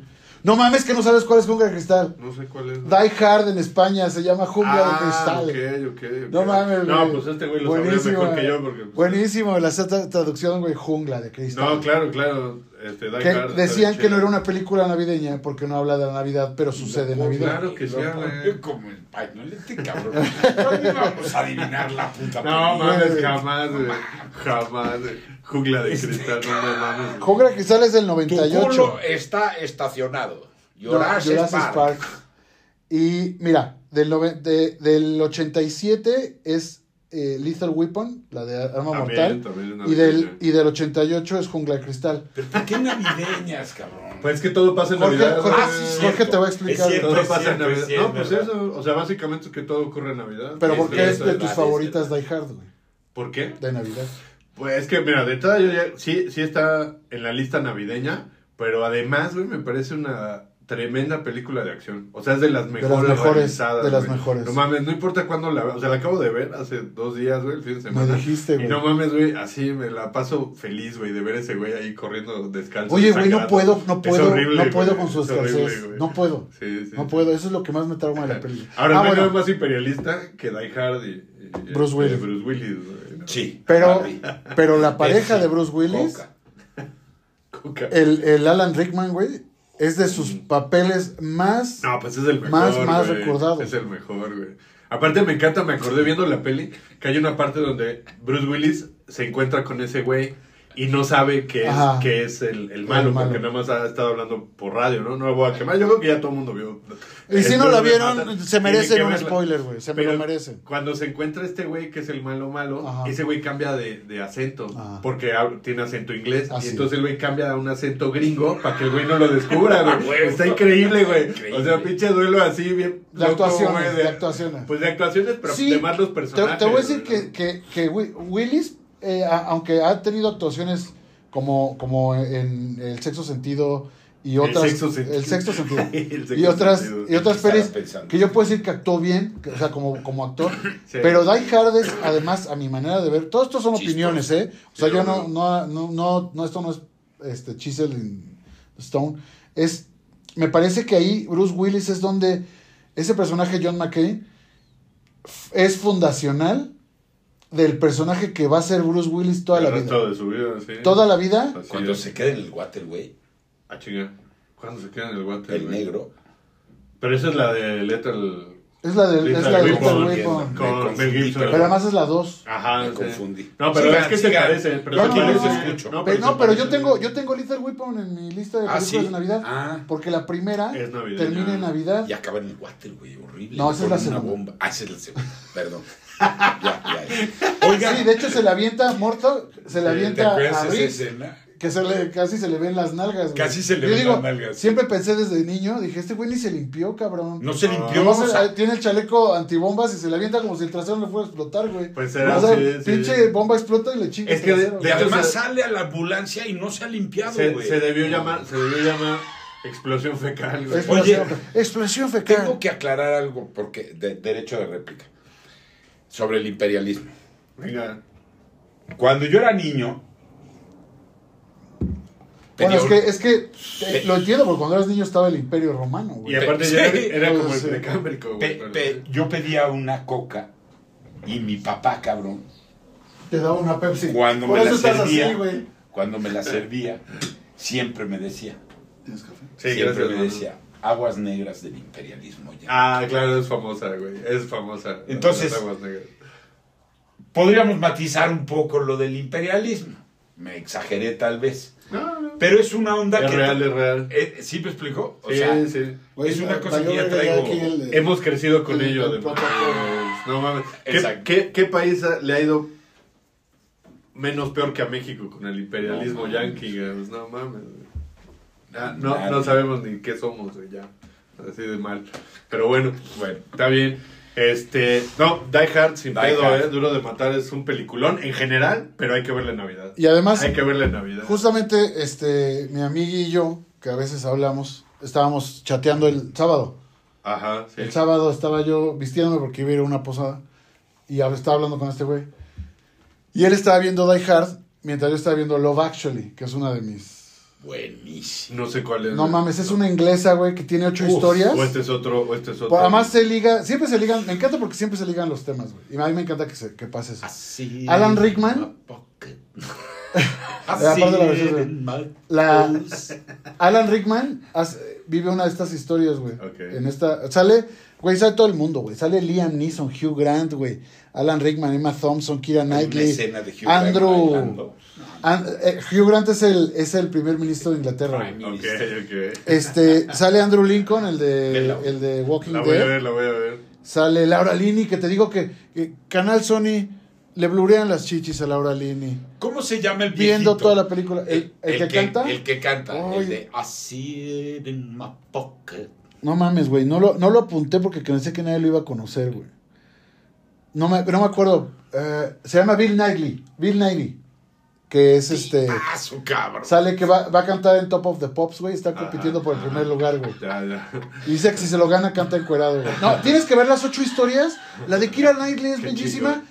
No mames que no sabes cuál es Jungla de Cristal. No sé cuál es. Die Hard en España se llama Jungla ah, de Cristal. ok, ok, ok. No mames, No, güey. pues este güey lo sabría Buenísimo, mejor que güey. yo. Porque, pues, Buenísimo, la tra- traducción, güey, Jungla de Cristal. No, claro, claro. Este, Die Que Hard decían que no era una película navideña porque no habla de la Navidad, pero sucede en Navidad. Claro que sí, pone como el pañolete, cabrón. No íbamos a adivinar la puta No mames, jamás, güey. Jamás, güey. Jungla de cristal, no me mames. Jungla de Cristal es del Tu 98. culo está estacionado. Jurassic, Jurassic Park. Park. Y mira, del, nove- de- del 87 es eh, Lethal Weapon, la de Arma Mortal. Y del, y del 88 es Jungla de Cristal. ¿Pero por qué navideñas, cabrón? Pues es que todo pasa en Jorge, Navidad. Jorge, Ah, sí, te va a explicar. Cierto. Todo pasa en Navidad. es cierto, no, pues ¿verdad? eso. O sea, básicamente es que todo ocurre en Navidad. Pero Es ¿por qué es de tus favoritas. Die Hard, güey? ¿Por qué? De Navidad. Pues es que, mira, de yo ya, sí, sí está en la lista navideña, pero además, güey, me parece una tremenda película de acción. O sea, es de las mejores. mejores, realizadas, de las güey. mejores. No mames, no importa cuándo la vea. O sea, la acabo de ver hace dos días, güey, el fin de semana. Me dijiste, Y güey. no mames, güey, así me la paso feliz, güey, de ver ese güey ahí corriendo descalzo. Oye, güey, no puedo, no Es puedo, horrible, no puedo güey, con su es horrible, escasez. güey. No puedo. Sí, sí. No puedo. Eso es lo que más me trauma de la película. Ahora, Ah, no bueno, es más imperialista que Die Hard y, y- Bruce y- Willis. Bruce Willis, güey. ¿no? Sí. pero, pero la pareja de Bruce Willis, Coca. Coca. el, el Alan Rickman, güey, es de sus papeles más... No, pues es el mejor. Más- más güey. recordado. Es el mejor, güey. Aparte, me encanta, me acordé viendo la peli que hay una parte donde Bruce Willis se encuentra con ese güey y no sabe que es, que es el, el malo, El malo. porque nada más ha estado hablando por radio, ¿no? No lo voy a quemar. Yo creo que ya todo el mundo vio. Y si no la vieron, matan. se merecen un spoiler, güey. Se me lo merecen. Cuando se encuentra este güey que es el malo malo, Ajá. ese güey cambia de, de acento, Ajá. porque tiene acento inglés, y entonces el güey cambia a un acento gringo para que el güey no lo descubra, güey. Está increíble, güey. O sea, pinche duelo así, bien De loco, actuaciones, güey, de actuaciones. Pues de actuaciones, pero Sí, además los personajes. te voy a decir que, que, que Wi- Willis, eh, a- aunque ha tenido actuaciones como, como en El Sexo Sentido y otras sexto sentido. el sexto sentido El sexto y otras sentido. y otras pelis que yo puedo decir que actuó bien que- o sea como como actor Sí. pero Die Hard es además a mi manera de ver todo esto son opiniones eh o sea yo no no no no, no esto no es este chisel in stone es me parece que ahí Bruce Willis es donde ese personaje John McCain f- es fundacional del personaje que va a ser Bruce Willis toda la El vida resto de su vida, sí. toda la vida Así Cuando es. se queda en el water, güey, Ah, chinga. ¿Cuándo se queda en el guante? el güey? negro. Pero esa es la de Lethal. Es la de es la de Weapon. Lethal Weapon. Con Mel Gibson. pero- además es la 2 Ajá, Me sí. confundí. No, pero Sigan, es que se parece. Pero No, escucho. No, Pero, se no, pero yo tengo, yo tengo Little Weapon en mi lista de Ah, películas sí. de Navidad. Ah. Porque la primera termina en Navidad. Y acaba en el water, güey, horrible. No, esa es la segunda. bomba. Ah, esa es la segunda. Perdón. ya, ya, ya. Oigan, Sí, de hecho se le avienta muerto, se Sí, ¿te avienta acuerdas a escena? Que se le, casi se le ven las nalgas. güey. Casi se le Yo ven digo, las nalgas. Siempre pensé desde niño, dije, este güey ni se limpió, cabrón. No se No. limpió. Nomás o se- sea, tiene el chaleco antibombas y se le avienta como si el trasero le fuera a explotar, güey. Pues era O sea, sí. pinche bomba explota y le chinga Es que trasero, de- además se- sale a la ambulancia y no se ha limpiado, Se, güey. se debió llamar, se debió llamar explosión fecal, güey. Explosión, explosión fecal. Tengo que aclarar algo, porque de, derecho de réplica, sobre el imperialismo. Venga. Cuando yo era niño, Bueno, es que, es que eh, Pe- lo entiendo, porque cuando eras niño estaba el Imperio Romano, Y güey. aparte Sí. ya era, era como el precámbrico, güey. pe- pe- yo pedía una coca y mi papá, cabrón, Te daba una Pepsi. cuando Por me la servía, así, güey. cuando me la servía, siempre me decía, ¿Tienes café? Sí, siempre gracias, me decía, aguas negras del imperialismo ya. Ah, claro, es famosa, güey. Es famosa. Entonces- aguas negras. Podríamos matizar un poco lo del imperialismo. Me exageré tal vez. No, no. Pero es una onda Es que... real, es real. Eh, ¿Sí me explico? O sí, sea, sí. Güey, es una cosa que ya traigo... el- Hemos crecido con el- ello, el además. No mames. ¿Qué, Exacto. qué, qué país ha- le ha ido menos peor que a México con el imperialismo No, yankee? güey? Pues, no mames. Ya, no, no sabemos ni qué somos, güey, ya. Así de mal. Pero bueno, Bueno, está bien. Este, no, Die Hard sin Die pedo, Hard. eh. Duro de matar es un peliculón en general, pero hay que verle en Navidad. Y además, Hay que verle en Navidad. justamente, este, mi amiga y yo, que a veces hablamos, estábamos chateando el sábado. Ajá, sí. El sábado estaba yo vistiéndome porque iba a ir a una posada y estaba hablando con este güey. Y él estaba viendo Die Hard mientras yo estaba viendo Love Actually, que es una de mis... buenísimo. No sé cuál es. No mames, es una inglesa, güey, que tiene ocho Uf, historias. O este es otro, o este es otro. Pues, además se liga, siempre se ligan, me encanta porque siempre se ligan los temas, güey. Y a mí me encanta que, se, que pase eso. Así Alan Rickman. Así Aparte la versión La-. Alan Rickman hace- vive una de estas historias, güey. Ok. En esta, sale, güey, sale todo el mundo, güey. Sale Liam Neeson, Hugh Grant, güey. Alan Rickman, Emma Thompson, Kira Knightley. escena de Hugh Andrew- An- eh, Hugh Grant es el, es el primer ministro de Inglaterra. güey. Prime Ok, Minister. ok. Este, sale Andrew Lincoln, el de, el de Walking La voy a Dead. ver, la voy a ver. Sale Laura Linney, que te digo que, que Canal Sony le blurean las chichis a Laura Linney. ¿Cómo se llama el Viendo viejito? toda la película. El, el que, canta. El que canta. Ay. El de Así in my pocket. No mames, güey. No lo, no lo apunté porque pensé que nadie lo iba a conocer, güey. No me, no me acuerdo. Eh, se llama Bill Knightley. Bill Knightley. Que es este. Ah, su cabrón. Sale que va, va a cantar en Top of the Pops, güey. Está Ajá, compitiendo por el ajá. primer lugar, güey. Ya, ya. Y dice que si se lo gana, canta encuerado, güey. No, tienes que ver las ocho historias. La de Kira Knightley es Qué bellísima.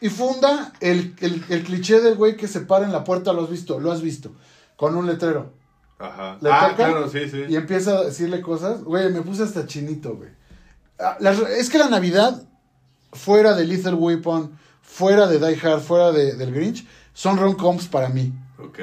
Y funda el, el, el cliché del güey que se para en la puerta. Lo has visto, lo has visto. Con un letrero. Ajá. Le ah, toca claro, sí, sí. Y empieza a decirle cosas. Güey, me puse hasta chinito, güey. Ah, es que la Navidad, fuera de Lethal Weapon, fuera de Die Hard, fuera de, del Grinch, son rom-coms para mí. Ok,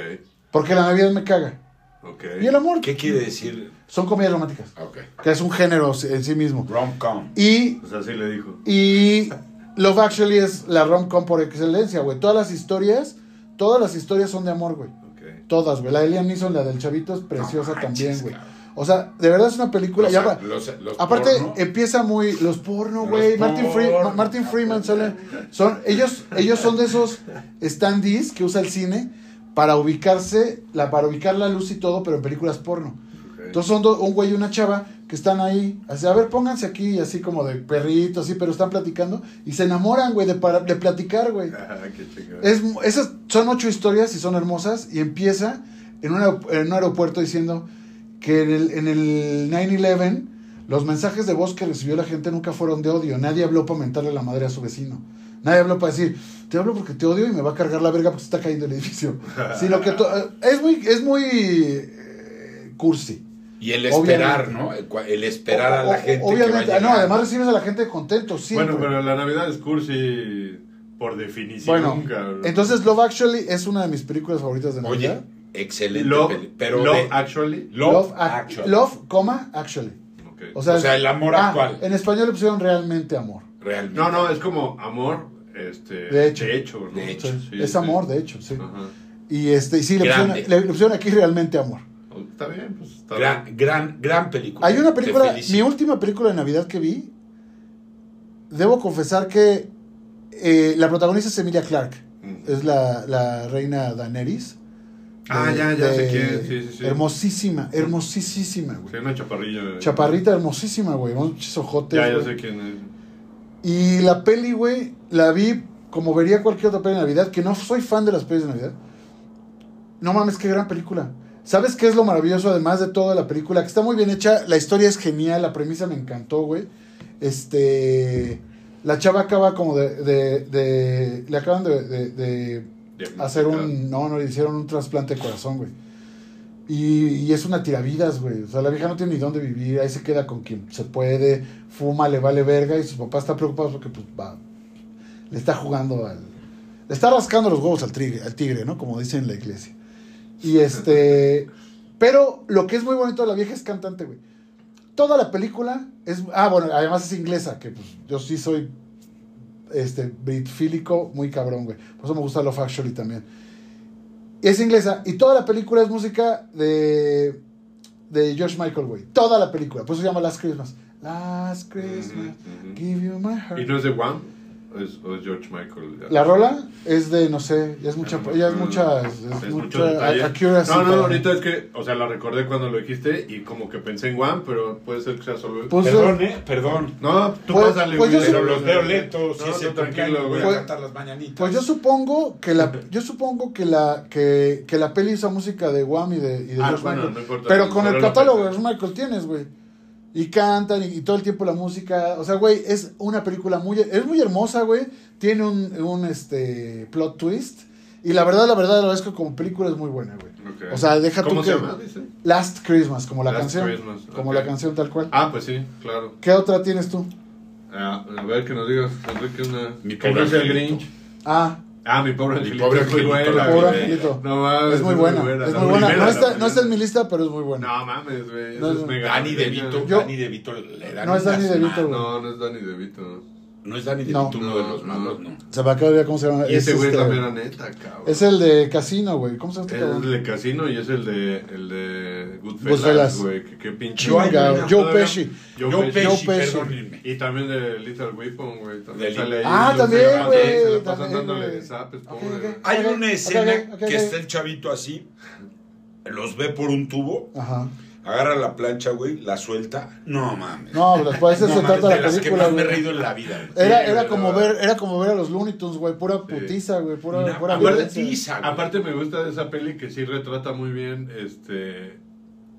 Porque la Navidad me caga. ok. Y el amor. ¿Qué quiere decir? Son comedias románticas. Ok. Que es un género en sí mismo. Rom-com. Y, Pues así le dijo. y Love Actually es la rom-com por excelencia, güey. Todas las historias, todas las historias son de amor, güey. Ok. Todas, güey. La de Liam Neeson, la del chavito es preciosa No manches, también, güey. O sea, de verdad es una película. Los- ya va- los- los Aparte, porno. empieza muy. Los porno, güey. Martin, Free-. Martin Freeman sale- son ellos, ellos son de esos standees que usa el cine para ubicarse, la, para ubicar la luz y todo, pero en películas porno. Entonces son do- un güey y una chava que están ahí, así, a ver, pónganse aquí, así como de perrito, así, pero están platicando y se enamoran, güey, de, para- de platicar, güey. Ah, qué. Es, esas son ocho historias y son hermosas y empieza en un, aer- en un aeropuerto diciendo que en el, en el 9-11 los mensajes de voz que recibió la gente nunca fueron de odio. Nadie habló para mentarle la madre a su vecino. Nadie habló para decir, te hablo porque te odio y me va a cargar la verga porque se está cayendo el edificio. Sino que eh, es muy, es muy eh, cursi. Y el esperar, Obviamente. ¿no? El, esperar a la o- gente. Obviamente, que va no, además recibes a la gente contento, siempre. Bueno, pero la Navidad es cursi por definición. Bueno, cabrón. entonces Love Actually es una de mis películas favoritas de Oye, Navidad. Excelente Love, peli. Pero Love de- Actually. Love, Ac- Actually. Love, coma, Actually. O sea, O sea, el amor ah, actual. En español le pusieron realmente amor. Realmente. No, no, es como amor, este, De hecho. ¿no? De hecho. Sí, Sí, es sí. amor, de hecho, sí. Ajá. Y este, y sí, le pusieron, le- le pusieron aquí realmente amor. Está bien, pues está Gran, bien. gran, gran película. Hay una película, mi última película de Navidad que vi, debo confesar que eh, la protagonista es Emilia Clarke, Mm. es la, la reina Daenerys. Ah, ya, ya sé quién, sí, sí, sí. Hermosísima, hermosísima, Sí, güey. una chaparrilla. Chaparrita hermosísima, güey, unos ojotes. Ya, ya güey. sé quién es. Y la peli, güey, la vi como vería cualquier otra peli de Navidad, que no soy fan de las pelis de Navidad. No mames, qué gran película. ¿Sabes qué es lo maravilloso además de toda la película? Que está muy bien hecha, la historia es genial, la premisa me encantó, güey. Este... La chava acaba como de... de- de- le acaban de hacer un. No, no, le hicieron un trasplante de corazón, güey. Y, y es una tiravidas, güey. O sea, la vieja no tiene ni dónde vivir. Ahí se queda con quien se puede. Fuma, le vale verga. Y sus papás están preocupados porque, pues, va. Le está jugando al. Le está rascando los huevos al tigre, al tigre, ¿no? Como dicen en la iglesia. Y este. Pero lo que es muy bonito de la vieja es cantante, güey. Toda la película es. Ah, bueno, además es inglesa, que pues yo sí soy. Este, britfílico, muy cabrón, güey. Por eso me gusta Love Actually también. Es inglesa y toda la película es música de. de George Michael, güey. Toda la película. Por eso se llama Last Christmas. Last Christmas, give you my heart. ¿Y no es de Wham? ¿O es, o es George Michael? La rola es de, no sé, ya es mucha, ya es mucha, es, Es mucha mucho detalle. accuracy No, no, para- ahorita es que, o sea, la recordé cuando lo dijiste y como que pensé en Wham, pero puede ser que sea solo. Pues, Perdón, ¿eh? Perdón. no, tú Pues- pásale, pues güey. yo Pero sí- los veo lentos. No, tú el tranquilo, güey. a cantar las mañanitas. Pues yo supongo que la, yo supongo que la, que, que la peli usa música de Wham y de, y de Ah, George bueno, Michael. no importa. pero con Pero el lo catálogo de pensé. George Michael tienes, güey. Y cantan y, y todo el tiempo la música. O sea, güey, es una película muy, es muy hermosa, güey. Tiene un, un este, plot twist. Y la verdad, la verdad, la verdad es que como película es muy buena, güey. O sea, deja tú ¿Cómo se que- llama? Dice? Last Christmas, como la Last canción. Christmas, Como la canción tal cual. Ah, pues sí, claro. ¿Qué otra tienes tú? Ah, a ver, que nos digas, Enrique, una. Mi pobre. Grinch. Ah, Ah, mi pobre Mi angelito. pobre es muy angelito, buena, la Pobre. Angelito. No mames. es muy buena. Es muy buena. primera, No la está, no está en mi lista, pero es muy buena. No mames, güey. No, eso no. es mega Danny navideña. DeVito, Yo- Danny DeVito le dan No es Danny unas DeVito, güey. No, no es Danny DeVito. No es Danny No. DeVito uno de los malos, no. Se me acaba de cómo se llama. Y ese güey es la este- mera neta, cabrón. Es el de Casino, güey. ¿Cómo se llama este Es el cabrón? de Casino y es el de, el de Goodfellas. Goodfellas, güey. Que, que pinche. Joe todavía- Pesci. Joe Joe Pesci. Pesci, Pesci. perdónenme. Y también de Little Weapon, güey. También sale ahí. Ah, también, la güey, Se la pasan también, dándole güey. zapes, pobre. güey. Hay una escena que está el chavito así, los ve por un tubo, Ajá. Agarra la plancha, güey, la suelta. No mames. No, pues por eso No se mames, trata de la las que más me he reído en la vida. güey. Era, Sí, era como ver, era como ver a los Looney Tunes, güey, pura putiza, güey, pura, Una pura aparte- violencia. putiza, güey. Aparte me gusta de esa peli que sí retrata muy bien, este...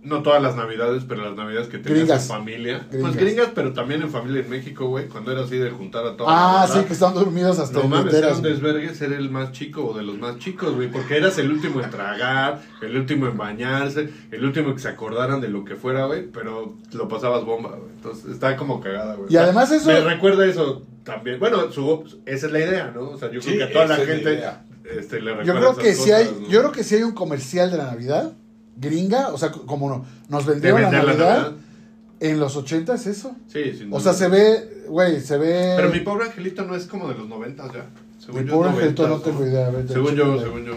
No todas las navidades, pero las navidades que tenías Gringas. en familia. Gringas. Pues gringas, pero también en familia en México, güey. Cuando era así de juntar a todos. Ah, sí, que están dormidos hasta No mames, era literas, un güey. desvergue ser el más chico o de los más chicos, güey. Porque eras el último en tragar, el último en bañarse, el último que se acordaran de lo que fuera, güey. Pero lo pasabas bomba, güey. Entonces está como cagada, güey. Y además eso- Me recuerda eso también. Bueno, su, esa es la idea, ¿no? O sea, yo Sí, creo que a toda la gente este, le Yo recuerda creo que si hay, ¿no? yo creo que si hay un comercial de la Navidad gringa, o sea, como no, nos vendieron la Navidad, Navidad. en los 80 es eso. Sí, sin O duda. sea, se ve, güey, se ve Pero mi pobre angelito no es como de los noventas ya. Según Mi yo, pobre angelito no noventas, tengo idea, ver, Según yo, según yo.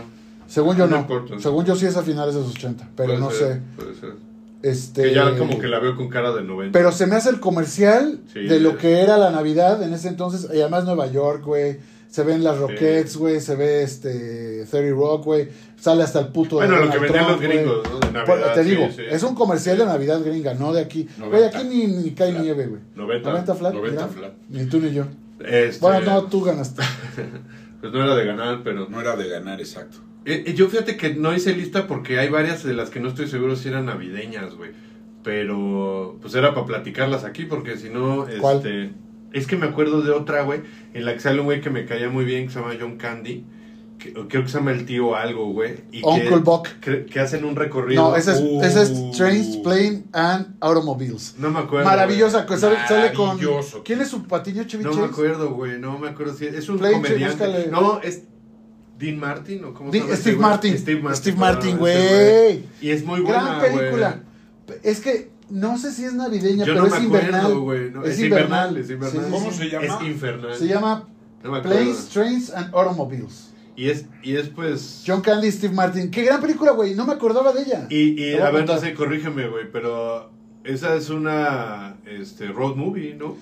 Según yo No no. Según yo sí es a finales de los 80, pero Puede no ser, sé. Puede ser. Este Que ya como que la veo con cara de 90. Pero se me hace el comercial Sí. de lo que era la Navidad en ese entonces. Y además Nueva York, güey. Se ven las Rockettes, güey. Se ve este 30 Rock, güey. Sale hasta el puto Bueno, lo Donald que vendían Trump, los gringos, ¿no? De Navidad. Por- te sí, digo, sí. es un comercial de Navidad gringa, no de aquí. Güey, 90. aquí ni, ni cae Flat. nieve, güey. 90. flat. 90 mira. flat. Ni tú ni yo. Este, Bueno, no, tú ganaste. Pues no era de ganar, pero. No era de ganar, exacto. Eh, eh, yo fíjate que no hice lista porque hay varias de las que no estoy seguro si eran navideñas, güey. Pero pues era para platicarlas aquí porque si no, ¿Cuál? este... Es que me acuerdo de otra, güey, en la que sale un güey que me caía muy bien, que se llama John Candy. Que, creo que se llama el tío algo, güey. y que- Uncle Buck. Que, que hacen un recorrido. No, ese es, Uh. ese es Trains, Plane and Automobiles. No me acuerdo. Maravillosa, sale, con. ¿Quién es su patiño Chevy. No me acuerdo, güey. No me acuerdo si es un Plane, comediante. búscale. No, es Dean Martin o cómo se llama ese Steve? Martin. Steve Martin. Steve Martin, ese güey. Y es muy buena, Gran película. Es que no sé si es navideña, Yo pero no es me invernal. acuerdo, güey. No, es, invernal, es invernal. Sí, sí, ¿Cómo sí. se llama? Es infernal. Se llama No. Planes, Trains and Automobiles. Y es, y es pues. John Candy y Steve Martin. Qué gran película, güey. No me acordaba de ella. Y, y a a ver, no sé, corrígeme, güey, pero esa es una este, road movie, ¿no?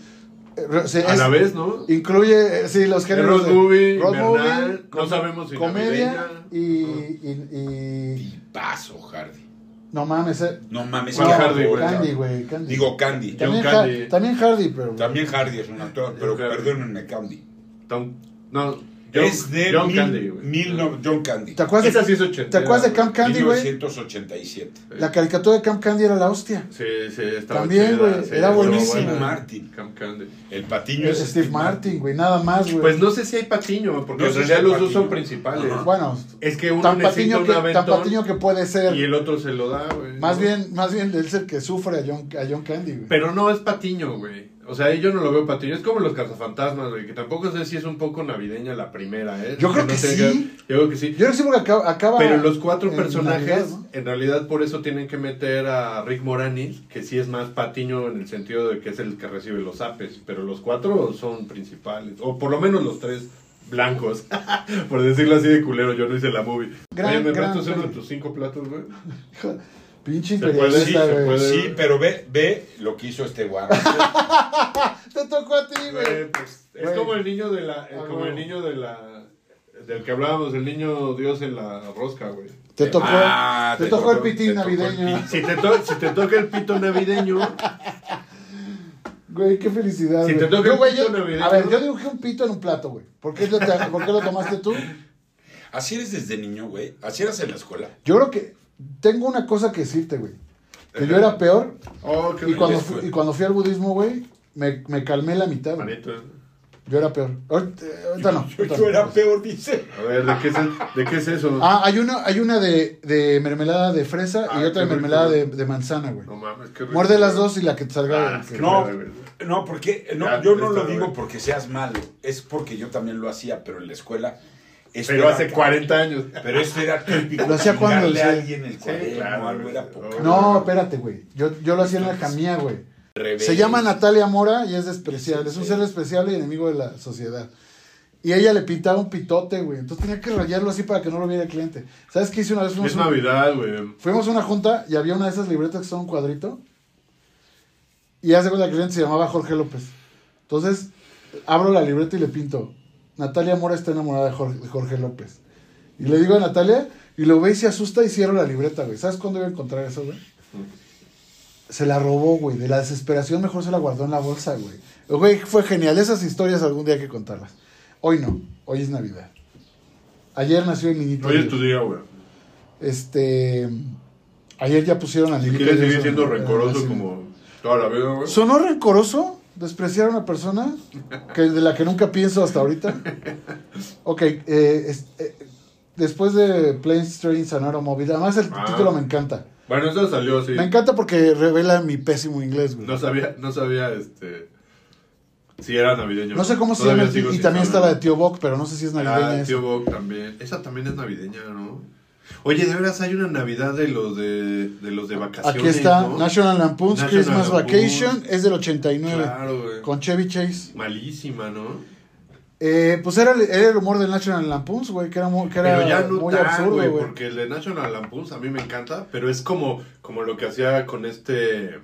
Eh, se- A es- la vez, ¿no? Incluye, eh, sí, los Es géneros road de movie, road invernal, movie, no sabemos si comedia y, y, y- Tipazo, Hardy. No mames, eh. No mames. Candy, güey, Candy. Digo Candy. también, John Ha- Candy. también Hardy, pero También Hardy es un actor, pero perdónenme, Candy. Tom- no, John, es de John mil- Candy, güey. mil no- John Candy. ¿Te acuerdas, Esa de, sí es ochentera, ¿Te acuerdas de. Camp Candy, güey? 1987. La caricatura de Camp Candy era la hostia. Sí, sí, estaba También, güey, sí, era buenísimo. buena. Martin. Camp Candy. El patiño Es es Steve Martin, güey, nada más, güey. Pues no sé si hay patiño, porque No en realidad los patiño. dos son principales. Ajá. bueno, Es que uno tan necesita patiño, un que, tan patiño que puede ser. y el otro se lo da, güey. Más ¿no? bien, más bien él es el que sufre a John, a John Candy, güey. Pero no es patiño, güey. O sea, yo no lo veo patiño. Es como los cazafantasmas, güey. Que tampoco sé si es un poco navideña la primera, ¿eh? Yo creo no que sí. Yo creo que sí. Yo creo que sí porque acaba. acaba Pero los cuatro personajes, Navidad, ¿no? en realidad por eso tienen que meter a Rick Moranis, que sí es más patiño en el sentido de que es el que recibe los apes, pero los cuatro son principales, o por lo menos los tres blancos, por decirlo así de culero, yo no hice la movie. Gran- Oye, ¿me gran prestas uno de tus cinco platos, güey? Pinche Se puede, imperialista, sí, güey. Sí, pero ve, ve lo que hizo este guarro. Te tocó a ti, güey. Pues, es Güey. como el niño de la, eh, Ah, como el niño de la, del que hablábamos, el niño Dios en la rosca, güey. Te tocó, Ah, te te tocó el pitín te tocó el navideño. pito. Si te, to- si te toca el pito navideño, Güey, qué felicidad. Si güey. te toca Yo, el güey, pito yo- navideño. A ver, yo dibujé un pito en un plato, güey. ¿Por qué, lo te- ¿Por qué lo tomaste tú? Así eres desde niño, güey. Así eras en la escuela. Yo creo que tengo una cosa que decirte, güey. Que yo era peor oh, qué y cuando, belleza, fui, y cuando fui al budismo, güey, me, me calmé la mitad. güey. Yo era peor. Ahorita, ahorita no. Yo, ahorita yo no. era peor, dice. A ver, ¿de qué es, de qué es eso? Ah, hay una, hay una de, de mermelada de fresa Ah, y otra de mermelada de, de manzana, güey. no mames, qué rico. Muerde las dos y la que te salga. Ah, que- No, no, porque no, Ya, yo no lo digo porque seas malo, es porque yo también lo hacía, pero en la escuela. Esto Pero hace ca- 40 años. Pero esto era típico. ¿Lo hacía cuando? Sí. alguien el Sí, cuaderno, claro, algo güey. era poca. No, espérate, güey. Yo, yo lo hacía en la jamía, güey. Se llama Natalia Mora y es despreciable. Es un ser despreciable y enemigo de la sociedad. Y ella le pintaba un pitote, güey. Entonces tenía que rayarlo así para que no lo viera el cliente. ¿Sabes qué hice una vez? Fuimos, Es Navidad, güey. fuimos a una junta y había una de esas libretas que son un cuadrito. Y hace cuenta que el cliente se llamaba Jorge López. Entonces, abro la libreta y le pinto. Natalia Mora está enamorada de Jorge, de Jorge López. Y le digo a Natalia, y lo ve y se asusta y cierro la libreta, güey. ¿Sabes cuándo iba a encontrar eso, güey? Se la robó, güey. De la desesperación mejor se la guardó en la bolsa, güey. Güey, fue genial. Esas historias algún día hay que contarlas. Hoy no. Hoy es Navidad. Ayer nació el niñito. Hoy es tu día, güey. Este. Ayer ya pusieron al Si niñito. quieres Dios seguir en- siendo rencoroso como toda la vida, güey. ¿Sonó rencoroso despreciar a una persona que, de la que nunca pienso hasta ahorita? Ok, eh, es- eh, después de Planes, Trains and Automobile, además el Ah. título me encanta. Bueno, eso salió así. Me encanta porque revela mi pésimo inglés, güey. No sabía, no sabía, este... Si era navideño. No sé cómo se llama, y sin también está la de Tío Bock, pero no sé si es navideña Ah, esa. Tío Bob también. Esa también es navideña, ¿no? Oye, de veras hay una Navidad de los de, de los de vacaciones, Aquí está, ¿no? National Lampoon's National Christmas Lampoon. Vacation, es del 89, Claro, güey. con Chevy Chase. Malísima, ¿no? Eh, pues era, el- era el humor del National Lampoon's, güey, que era muy, que era Pero ya no muy tan, absurdo, güey, porque el de National Lampoons a mí me encanta, pero es como, como lo que hacía con este...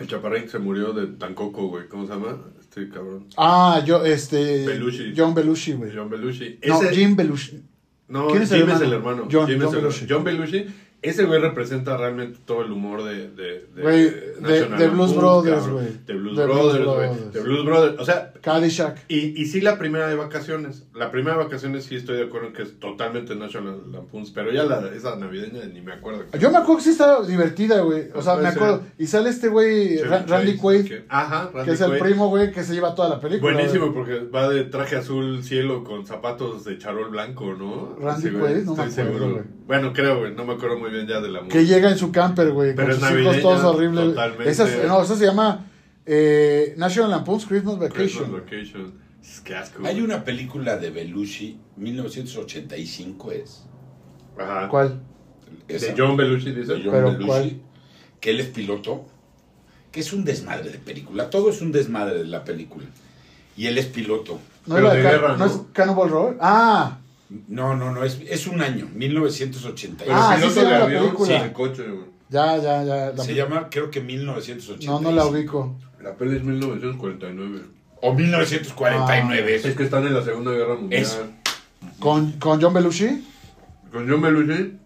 El chaparrín que se murió de Tancoco, güey. ¿Cómo se llama? Este cabrón. Ah, yo, este... Belushi. John Belushi, güey. John Belushi. No, Jim Belushi. No, ¿Quién es el es hermano? el hermano. John- Jim es John el- Belushi. John Belushi. Ese güey representa realmente todo el humor de. De, de, Blues Brothers, güey. De Blues De Brothers, güey. De Blues Brothers. O sea, Caddyshack. y, y sí la primera de vacaciones. La primera de vacaciones sí estoy de acuerdo en que es totalmente National Lampoons. Pero ya la, esa navideña ni me acuerdo. Yo me acuerdo que sí estaba divertida, güey. O sea, me acuerdo. ser. Y sale este güey, Ra- Randy Quaid, que- Ajá, Randy que es el Quaid. primo, güey, que se lleva toda la película. Buenísimo porque va de traje azul cielo con zapatos de charol blanco, ¿no? Randy Quaid, no me estoy acuerdo, seguro. güey. Bueno, creo, güey, no me acuerdo muy bien ya de la Que llega en su camper, güey, Pero con es sus hijos todos horribles. Esa no, eso se llama eh, National Lampoon's Christmas Christmas Vacation. Vacation. Es que asco. Hay una película de Belushi, 1985 es. Ajá. ¿Cuál? Esa, De John Belushi, dice. de John Pero, Belushi, ¿cuál? que él es piloto, que es un desmadre de película. Todo es un desmadre de la película. Y él es piloto. ¿No, Pero era de guerra, ¿no ¿no? es Cannibal Roll? Ah, No, no, no, es, es un año, 1985. Pero Ah, piloto se llama de la avión, película. sí, de coche, güey. ya, ya, ya. la- Se llama, creo que 1985. No, no la ubico. La peli es 1949. O 1949. Es que están en la Segunda Guerra Mundial. Eso. ¿Con, con John Belushi? Con John Belushi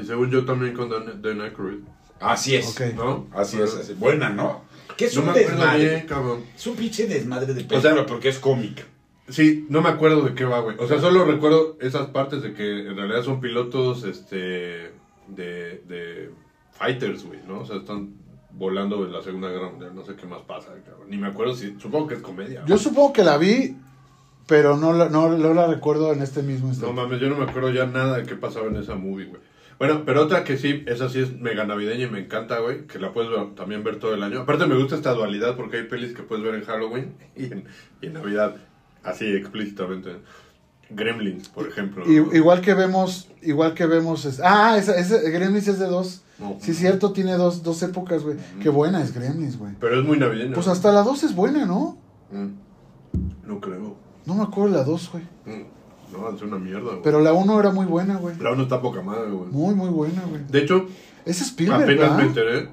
y según yo también con Dan, Dan Aykroyd, Así es. Ok. ¿no? Así es, así. Buena, ¿no? Que es No un me acuerdo desmadre. bien, cabrón. Es un pinche desmadre de película O sea, porque es cómica. Sí, no me acuerdo de qué va, güey. O sea, solo recuerdo esas partes de que en realidad son pilotos, este, de, de fighters, güey, ¿no? O sea, están volando en la Segunda Guerra Mundial. No sé qué más pasa, cabrón. Ni me acuerdo si, supongo que es comedia. Yo supongo que la vi, pero no la, no, no la recuerdo en este mismo No instante. mames, yo no me acuerdo ya nada de qué pasaba en esa movie, güey. Bueno, pero otra que sí, esa sí es mega navideña y me encanta, güey, que la puedes ver- también ver todo el año. Aparte me gusta esta dualidad porque hay pelis que puedes ver en Halloween y en, y en Navidad, así explícitamente. Gremlins, por ejemplo. ¿no? igual que vemos, igual que vemos, es- ah, esa, ese Gremlins es de dos. No. Sí, cierto, tiene dos, dos épocas, güey. Qué buena es Gremlins, güey. Pero es muy navideño. Pues hasta la dos es buena, ¿no? Mm. No creo. No me acuerdo la dos, güey. Mm. No, es una mierda, güey. Pero la uno era muy buena, güey. La uno está poca madre, güey. Muy, muy buena, güey. De hecho, Es Spielberg, apenas me ¿verdad? enteré.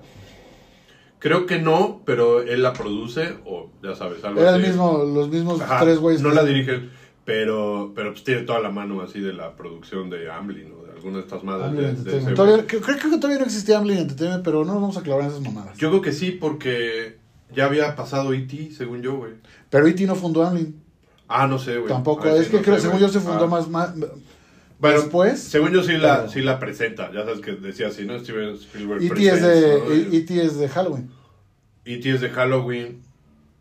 Creo que no, pero él la produce, o ya sabes, algo Era el así. mismo, los mismos Ajá, tres güeyes. No que- la dirige, pero, pero pues tiene toda la mano así de la producción de Amblin o de alguna de estas madres. De- de ese Todavía- creo, creo que todavía no existía Amblin Entertainment, pero no nos vamos a clavar en esas mamadas. Yo creo que sí, porque ya había pasado E.T., según yo, güey. Pero E.T. no fundó Amblin. Ah, no sé, güey. Tampoco. Ah, sí, es que no creo, sé, según güey. yo, se fundó Ah. más, más. Bueno, después, Según yo sí la, pero- sí la presenta, ya sabes que decía así, ¿no? Steven Spielberg E.T. es de, ¿no? E- es de Halloween. E.T. es de Halloween.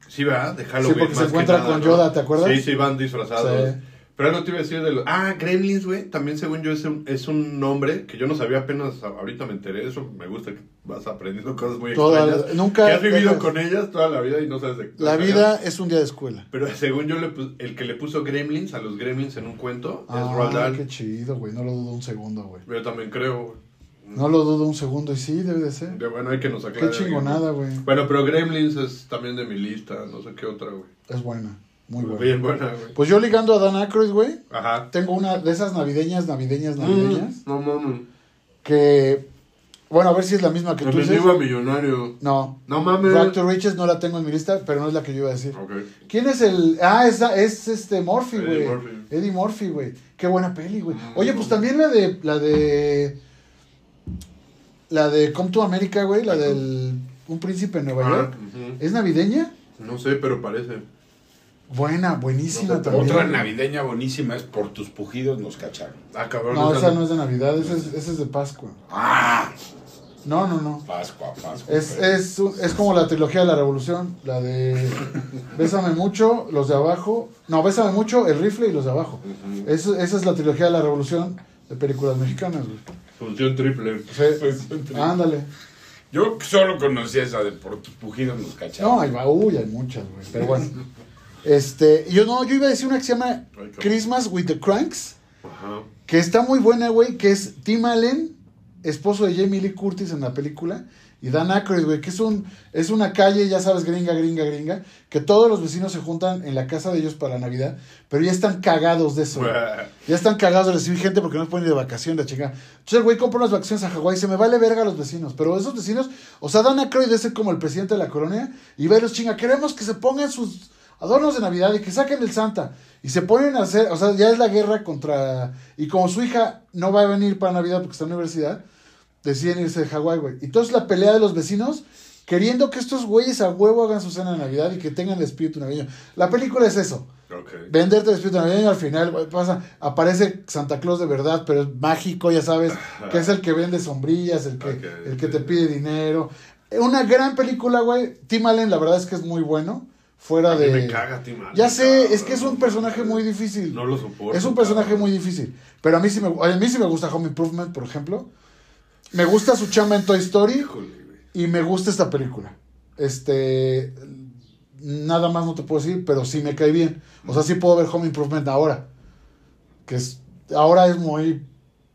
Sí, ¿verdad? De Halloween. porque se más encuentra nada, con ¿no? Yoda, ¿te acuerdas? Sí, sí, van disfrazados. Sí. Pero algo te iba a decir de los... Ah, Gremlins, güey. También, según yo, es un, es un nombre que yo no sabía apenas. Ahorita me enteré. Eso me gusta que vas aprendiendo cosas muy Toda- extrañas. nunca Que has vivido dejas- con ellas toda la vida y no sabes de La vida es un día de escuela. Pero según yo, le el que le puso Gremlins a los Gremlins en un cuento es Ah, Roald Dahl. qué chido, güey. No lo dudo un segundo, güey. Yo también creo, güey. No lo dudo un segundo y sí, debe de ser. De- Bueno, hay que nos aclare. Qué chingonada, güey. Bueno, pero Gremlins es también de mi lista. No sé qué otra, güey. Es buena. Muy buena. Bien buena, güey. Pues yo ligando a Dan Aykroyd, güey, Ajá. tengo una de esas navideñas, navideñas, navideñas, Mm, no mames. que, bueno, a ver si es la misma que tú dices. a millonario. No, No mames. Drag to Riches no la tengo en mi lista, pero no es la que yo iba a decir. Ok. ¿Quién es el...? Ah, es, es este Murphy, Eddie güey. Murphy. Eddie Murphy, güey. Qué buena peli, güey. Mm. Oye, pues también la de... La de... La de Come to America, güey. La del... Un príncipe en Nueva Ah, York. ¿Es navideña? No sé, pero parece. Buena, buenísima No también. Otra navideña buenísima es Por tus pujidos nos cacharon. Ah, cabrón. No, esa no es de Navidad, esa es, esa es de Pascua. ¡Ah! No, no, no. Pascua, Pascua. Es, es, es como la trilogía de la revolución, la de Bésame mucho, los de abajo. No, Bésame mucho, el rifle y los de abajo. Eso- esa es la trilogía de la revolución de películas mexicanas, güey. Función triple. Sí. Pues, Ándale. Yo solo conocía esa de Por tus pujidos nos. No, hay, uy, hay muchas, güey. Pero bueno. Este, yo no, yo iba a decir una que se llama. Christmas with the Cranks, Ajá. que está muy buena, güey, que es Tim Allen, esposo de Jamie Lee Curtis en la película, y Dan Aykroyd, güey, que es un es una calle, ya sabes, gringa, gringa, gringa, que todos los vecinos se juntan en la casa de ellos para Navidad, pero ya están cagados de eso. güey. Ya están cagados de recibir gente porque no se pueden ir de vacación, la chica. Entonces el güey compra unas vacaciones a Hawái y se me vale verga a los vecinos. Pero esos vecinos, o sea, Dan Aykroyd es como el presidente de la colonia y ve a los chinga, queremos que se pongan sus adornos de Navidad y que saquen el Santa. Y se ponen a hacer, o sea, ya es la guerra contra... Y como su hija no va a venir para Navidad porque está en la universidad, deciden irse de Hawái, güey. Y entonces la pelea de los vecinos queriendo que estos güeyes a huevo hagan su cena de Navidad y que tengan el espíritu navideño. La película es eso. Ok. Venderte el espíritu navideño al final güey, pasa, aparece Santa Claus de verdad, pero es mágico, ya sabes, que es el que vende sombrillas, el que, el que te pide dinero. Una gran película, güey. Tim Allen, la verdad es que es muy bueno. Fuera A de. me caga Tim Allen, Ya sé, cabrón. es que es un personaje muy difícil. No lo soporto. Es un personaje cabrón. muy difícil. Pero a mí sí me, a mí sí me gusta Home Improvement, por ejemplo. Me gusta su chamba en Toy Story Híjole, y me gusta esta película. Este. Nada más no te puedo decir, pero sí me cae bien. O sea, sí puedo ver Home Improvement ahora. Que es. Ahora es muy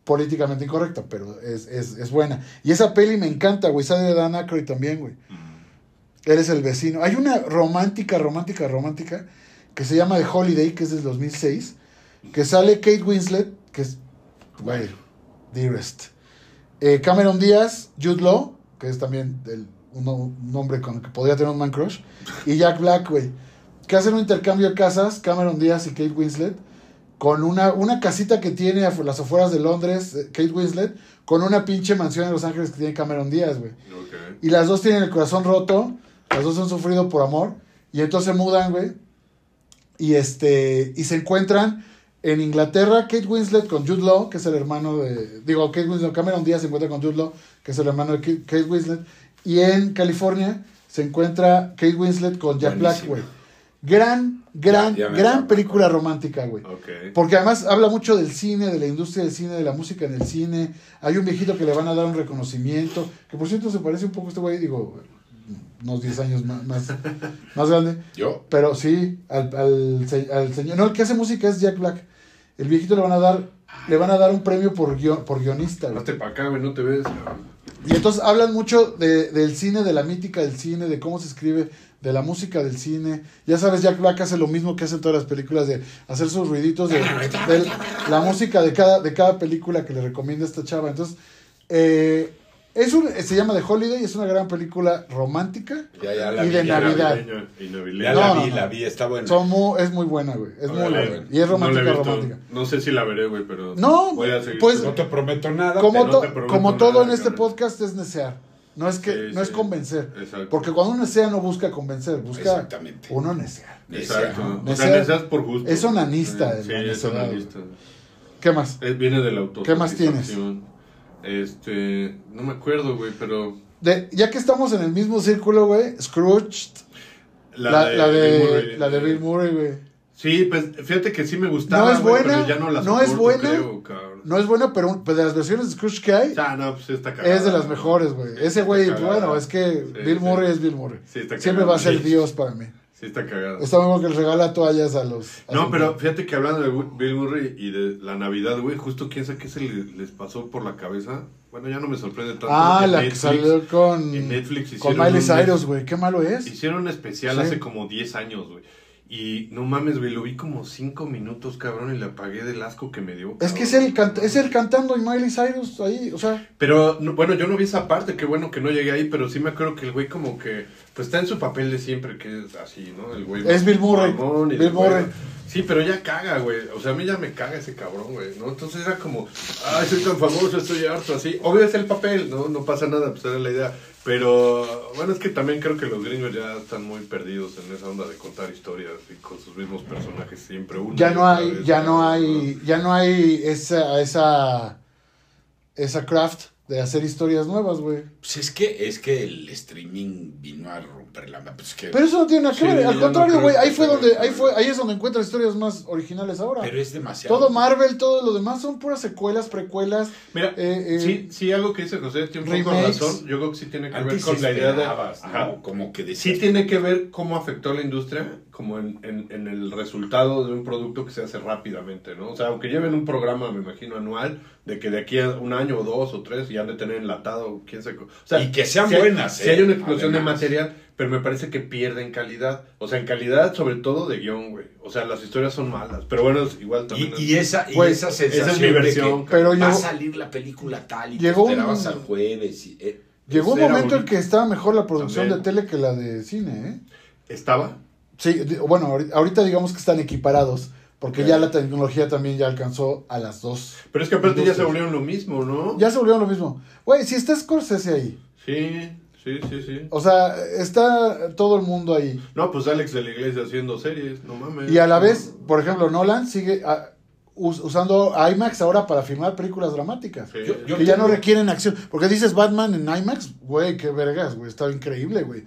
políticamente incorrecta, pero es, es, es buena. Y esa peli me encanta, güey. Sale de Dan Aykroyd también, güey. Eres el vecino. Hay una romántica, romántica, romántica que se llama The Holiday, que es del 2006, que sale Kate Winslet, que es, güey, Dearest. Eh, Cameron Díaz, Jude Law, que es también el- un, un hombre con el que podría tener un man crush, y Jack Black, güey, que hacen un intercambio de casas, Cameron Díaz y Kate Winslet, con una, una casita que tiene a las afueras de Londres, eh, Kate Winslet, con una pinche mansión en Los Ángeles que tiene Cameron Díaz, güey. Y las dos tienen el corazón roto, las dos han sufrido por amor, y entonces se mudan, güey. Y este, y se encuentran en Inglaterra, Kate Winslet con Jude Law, que es el hermano de, digo, Kate Winslet, Cameron Díaz se encuentra con Jude Law, que es el hermano de Kate Winslet, y en California se encuentra Kate Winslet con Jack Black, güey. Gran, gran, Ya- ya me gran película romántica, güey. Ok. Porque además habla mucho del cine, de la industria del cine, de la música en el cine. Hay un viejito que le van a dar un reconocimiento, que por cierto se parece un poco a este güey, digo, unos 10 años más, más, más grande. Yo, Pero sí, al, al, se- al señor. No, el que hace música es Jack Black. El viejito le van a dar, le van a dar un premio por, por guionista. Hazte para acá, güey, no te ves. Y entonces hablan mucho de, del cine, de la mítica del cine, de cómo se escribe, de la música del cine. Ya sabes, Jack Black hace lo mismo que hacen todas las películas, de hacer sus ruiditos de, de la música de cada, de cada película que le recomienda esta chava. Entonces, eh, es un, se llama The Holiday, es una gran película romántica ya, ya la y vi. de ya la vi. Navidad. Y Ya la No, vi, no, la vi, está buena. Son es muy buena, güey. Es muy buena. Y es romántica, no romántica. No sé si la veré, güey, pero. No, voy a seguir. pues- No te prometo nada. Como, pero to- te prometo como nada, todo en este cabrón. podcast es desear. No es que Sí, no es convencer. Exacto. Porque cuando uno desea no busca convencer, busca Exactamente. uno desear. Exacto. O sea, necesitas por gusto. es onanista, el Sí, es onanista. ¿Qué más? Viene del auto. ¿Qué más tienes? Este. No me acuerdo, güey, pero. De, ya que estamos en el mismo círculo, güey, Scrooge, la, la Bill de, Murray. la de Bill Murray, güey. Sí, pues fíjate que sí me gustaba. No es buena, pero ya no la no es soporto, buena. creo. No es buena, pero, pero de las versiones de Scrooge que hay, Ah, no, pues está cagada. es de las mejores, güey. Ese güey, bueno, es que Sí, Bill sí. Murray es Bill Murray. Sí, está Siempre va a ser. Dios para mí. Sí, está cagada. Está bueno que le regala toallas a los... a No, los- pero fíjate que hablando de Bill Murray y de la Navidad, güey, justo quién sabe qué se le- les pasó por la cabeza. Bueno, ya no me sorprende tanto. Ah, la que Netflix- salió con... en Netflix Con Miley Cyrus, güey. Qué malo es. Hicieron un especial Sí. hace como 10 años, güey. Y no mames, güey, lo vi como 5 minutos, cabrón, y le apagué del asco que me dio. Es que es el, es el cantando y Miley Cyrus ahí, o sea... Pero, no, bueno, yo no vi esa parte, qué bueno que no llegué ahí, pero sí me acuerdo que el güey como que, pues está en su papel de siempre, que es así, ¿no? El güey. Es Bill Murray. Bill Murray. Sí, pero ya caga, güey. O sea, a mí ya me caga ese cabrón, güey, ¿no? Entonces era como, ay, soy tan famoso, estoy harto, así. Obvio es el papel, ¿no? No pasa nada, pues era la idea. Pero, bueno, es que también creo que los gringos ya están muy perdidos en esa onda de contar historias y con sus mismos personajes siempre uno. Ya no hay, vez, ya no hay, ya no hay esa, esa, esa craft de hacer historias nuevas, güey. Pues es que, es que el streaming vino a romper la... Pues que, Pero eso no tiene nada que Sí, ver. Al contrario, güey, ahí fue donde, ahí fue, ahí es donde encuentras historias más originales ahora. pero es demasiado. Todo Marvel, todo lo demás son puras secuelas, precuelas. Mira, Eh, eh, sí, sí, algo que dice José tiene un poco razón. Yo creo que sí tiene que ver con la idea de. Como que Sí decías, tiene que ver cómo afectó la industria, como en, en, en el resultado de un producto que se hace rápidamente, ¿no? O sea, aunque lleven un programa, me imagino, anual, de que de aquí a un año o dos o tres ya han de tener enlatado, quién sabe. co- O sea, Y que sean sí buenas, sí ¿eh? hay una explosión Además. de material, pero me parece que pierden calidad. O sea, en calidad, sobre todo de guion, güey. O sea, las historias son malas, pero bueno, igual también. Y, y esa, y esa esa es sensación mi de versión, que Pero va a llegó- salir la película tal y llegó te esperabas un- al jueves. Y, eh, Llegó un Era momento en que estaba mejor la producción También. de tele que la de cine, ¿eh? ¿Estaba? Sí, bueno, ahori- ahorita digamos que están equiparados, Porque ya la tecnología también ya alcanzó a las dos. Pero es que aparte ya se volvieron lo mismo, ¿no? Ya se volvieron lo mismo. Güey, si está Scorsese ahí, Sí, sí, sí, sí. o sea, está todo el mundo ahí. No, pues Alex de la Iglesia haciendo series, no mames. Y a la vez, por ejemplo, Nolan sigue ah, us- usando IMAX ahora para filmar películas dramáticas. Sí. Yo- yo que ya no requieren acción. Porque dices Batman en IMAX, güey, qué vergas, güey, está increíble, güey.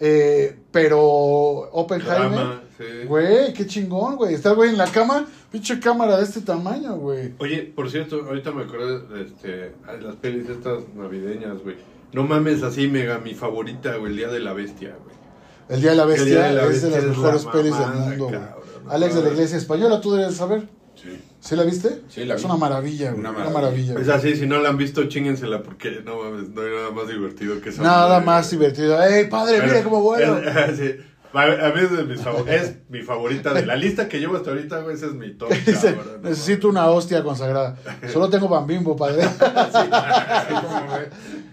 Eh, pero Oppenheimer, sí. güey, qué chingón, güey. Está el güey en la cama, pinche cámara de este tamaño, güey. Oye, por cierto, ahorita me acordé de este, las pelis estas navideñas, güey. No mames, así mega mi favorita, güey, el Día de la Bestia, güey. El Día de la El Bestia Día de la es Bestia de las es mejores la pelis del mundo, güey. Alex de la. Iglesia Española, tú debes saber. Sí. ¿Sí la viste? Sí, la Es vi. una maravilla, güey. Una Una maravilla. Es así, si no la han visto, chíngensela, porque no mames, no hay nada más divertido que esa Nada madre, más güey. divertido. ¡Ey, padre, Pero mire cómo es- sí. A mí es, de mis es mi favorita de la lista que llevo hasta ahorita, güey. Ese es mi top. Dice, cabrón, no necesito una hostia consagrada. Solo tengo bambimbo, padre.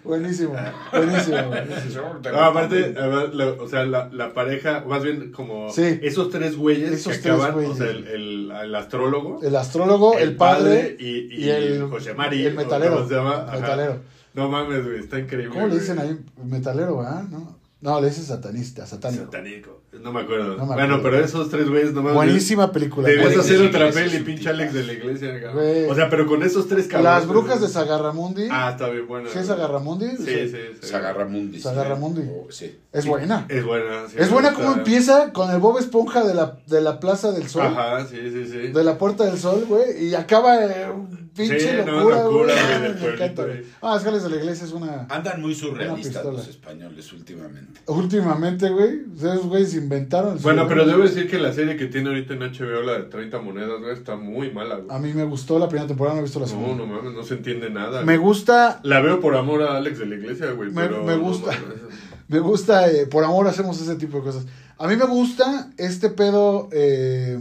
buenísimo, buenísimo. güey. No, aparte, a ver, la- o sea, la, la pareja, más bien como Sí. esos tres güeyes Esos que tres acaban, güeyes. o sea, el, el, el astrólogo, El astrólogo, el, padre, y, y, y el, José Mari, el metalero. ¿cómo se llama? Ajá. metalero. No mames, güey, está increíble. ¿Cómo le dicen ahí? Metalero, ¿verdad? No, no le dicen satanista, satánico. Satánico. No me acuerdo. No me bueno, acuerdo. pero esos tres güeyes nomás. Buenísima película. Debías Alex hacer otra peli, pinche. Alex de la iglesia. Güey. O sea, pero con esos tres cabrones. Las brujas de Sagarramundi. Ah, está bien buena. ¿Sí es. Sagarramundi? Sí, sí, sí. Sagarramundi. sí. Sagarramundi. Oh, sí. Es buena. Es buena. sí, Es me buena como empieza con el Bob Esponja de la, de la Plaza del Sol. Ajá, sí, sí, sí. De la Puerta del Sol, güey. Y acaba eh, pinche Sí, no, locura, locura, güey. Me encanta, güey. Ah, es que Alex de la Iglesia es una... Andan muy surrealistas los españoles últimamente. Últimamente, güey, esos güeyes inventaron Bueno, pero debo decir que la serie que tiene ahorita en HBO, la de 30 monedas, güey, está muy mala, güey. A mí me gustó la primera temporada, no he visto la No, segunda. no mames, no se entiende nada. me güey. gusta, La veo por amor a Alex de la iglesia, güey. Me- pero me no gusta. me gusta, eh, por amor hacemos ese tipo de cosas. A mí me gusta este pedo, eh,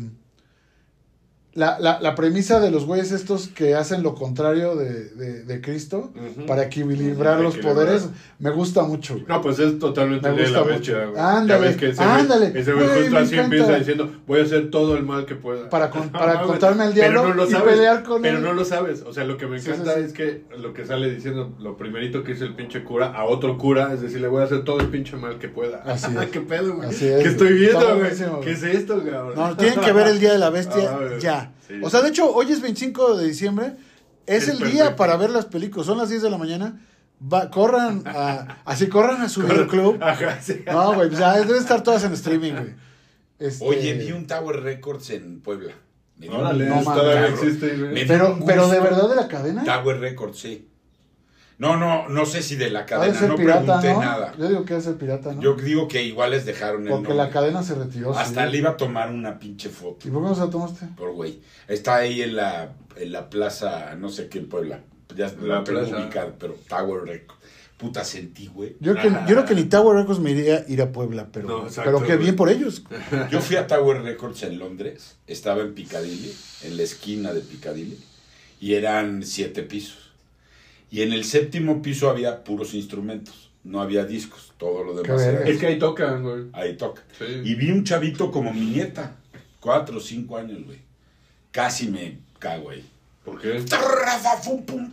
la, la, la premisa de los güeyes estos que hacen lo contrario de, de, de Cristo para equilibrar los poderes, me gusta mucho. güey. No, pues es totalmente Me de la mucho. güey. Ándale, ya ves que ese ándale. güey, ese güey Güey, justo me así encanta. empieza diciendo, voy a hacer todo el mal que pueda. Para con- para contarme al diablo pero no lo y sabes, pelear con Pero él. no lo sabes. O sea, lo que me encanta sí, sí. es que lo que sale diciendo, lo primerito que dice el pinche cura a otro cura, es decir, le voy a hacer todo el pinche mal que pueda. Así es. ¿Qué pedo, güey? Así es. ¿Qué estoy viendo, güey? ¿Qué es esto, cabrón? No, tienen que ver el Día de la Bestia Ah, Sí. O sea, de hecho, hoy es 25 de diciembre. Es, Es el día para ver las películas. Son las 10 de la mañana. Va, corran a, así corran a su club. Ajá, sí. No, güey, pues ya deben estar todas en streaming, güey. Este, Oye, vi un Tower Records en Puebla. Me dio Órale, un No cabrón. existe, güey. Me dio Pero, un pero de verdad de la cadena. Tower Records, sí. No, no, no sé si de la cadena, no pirata, pregunté ¿no? nada. Yo digo que es el pirata, ¿no? Yo digo que igual les dejaron el Porque nombre. la cadena se retiró. sí. Hasta le iba a tomar una pinche foto. ¿Y por qué no se la tomaste? Por güey. Está ahí en la, en la plaza, no sé qué, en Puebla. Ya La la tengo plaza. ubicada, pero Tower Records. Puta, sentí, güey. Yo, que, yo creo que ni Tower Records me iría ir a Puebla, pero, No, exacto, pero qué bien por ellos. Yo fui a Tower Records en Londres, estaba en Piccadilly, en la esquina de Piccadilly, y eran siete pisos. Y en el séptimo piso había puros instrumentos, no había discos, todo lo demás era. Es que ahí tocan, güey. ahí toca. Sí. Y vi un chavito como mi nieta, cuatro o cinco años, güey. Casi me cago ahí. ¿Por qué?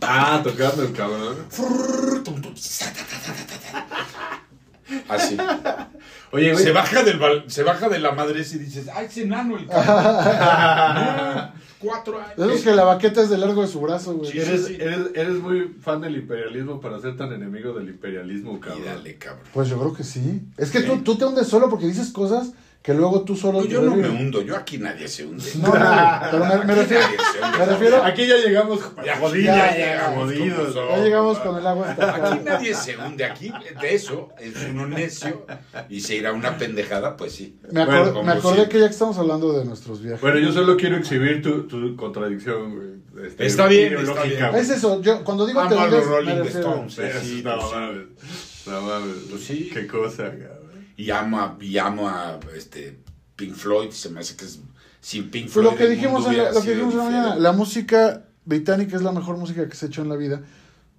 Ah, tocando el cabrón. Así. Oye, güey. Se baja, del se baja de la madre y dices, ¡ay, es enano el cabrón! Cuatro años. Esos que la baqueta es de largo de su brazo, güey. Sí, Eres, sí. eres, eres muy fan del imperialismo para ser tan enemigo del imperialismo, Y cabrón. dale, cabrón. Pues yo creo que sí. Es que tú, tú te hundes solo porque dices cosas que luego tú solo... No, yo no me hundo, yo aquí nadie se hunde. No, no, pero me, me refiero... Nadie se hunde. me refiero- Aquí ya llegamos Ya, jodidos, ya llegamos jodidos. Ya llegamos con el agua hasta acá. Aquí nadie se hunde, aquí de eso es uno necio y se irá una pendejada, pues sí. Me, Bueno, acordé que ya que estamos hablando de nuestros viajes. Bueno, yo solo quiero exhibir tu, tu contradicción, güey. Este, Está bien, está bien. Es eso, yo cuando digo Amo a los Rolling. Stones. Sí, Sí, no pues sí. mames. No mames. Pues sí. Qué cosa, cabrón. Y amo a, y amo a este, Pink Floyd, se me hace que es sin Pink Floyd. lo que dijimos, en la, lo que dijimos en la mañana. La música británica es la mejor música que se ha hecho en la vida.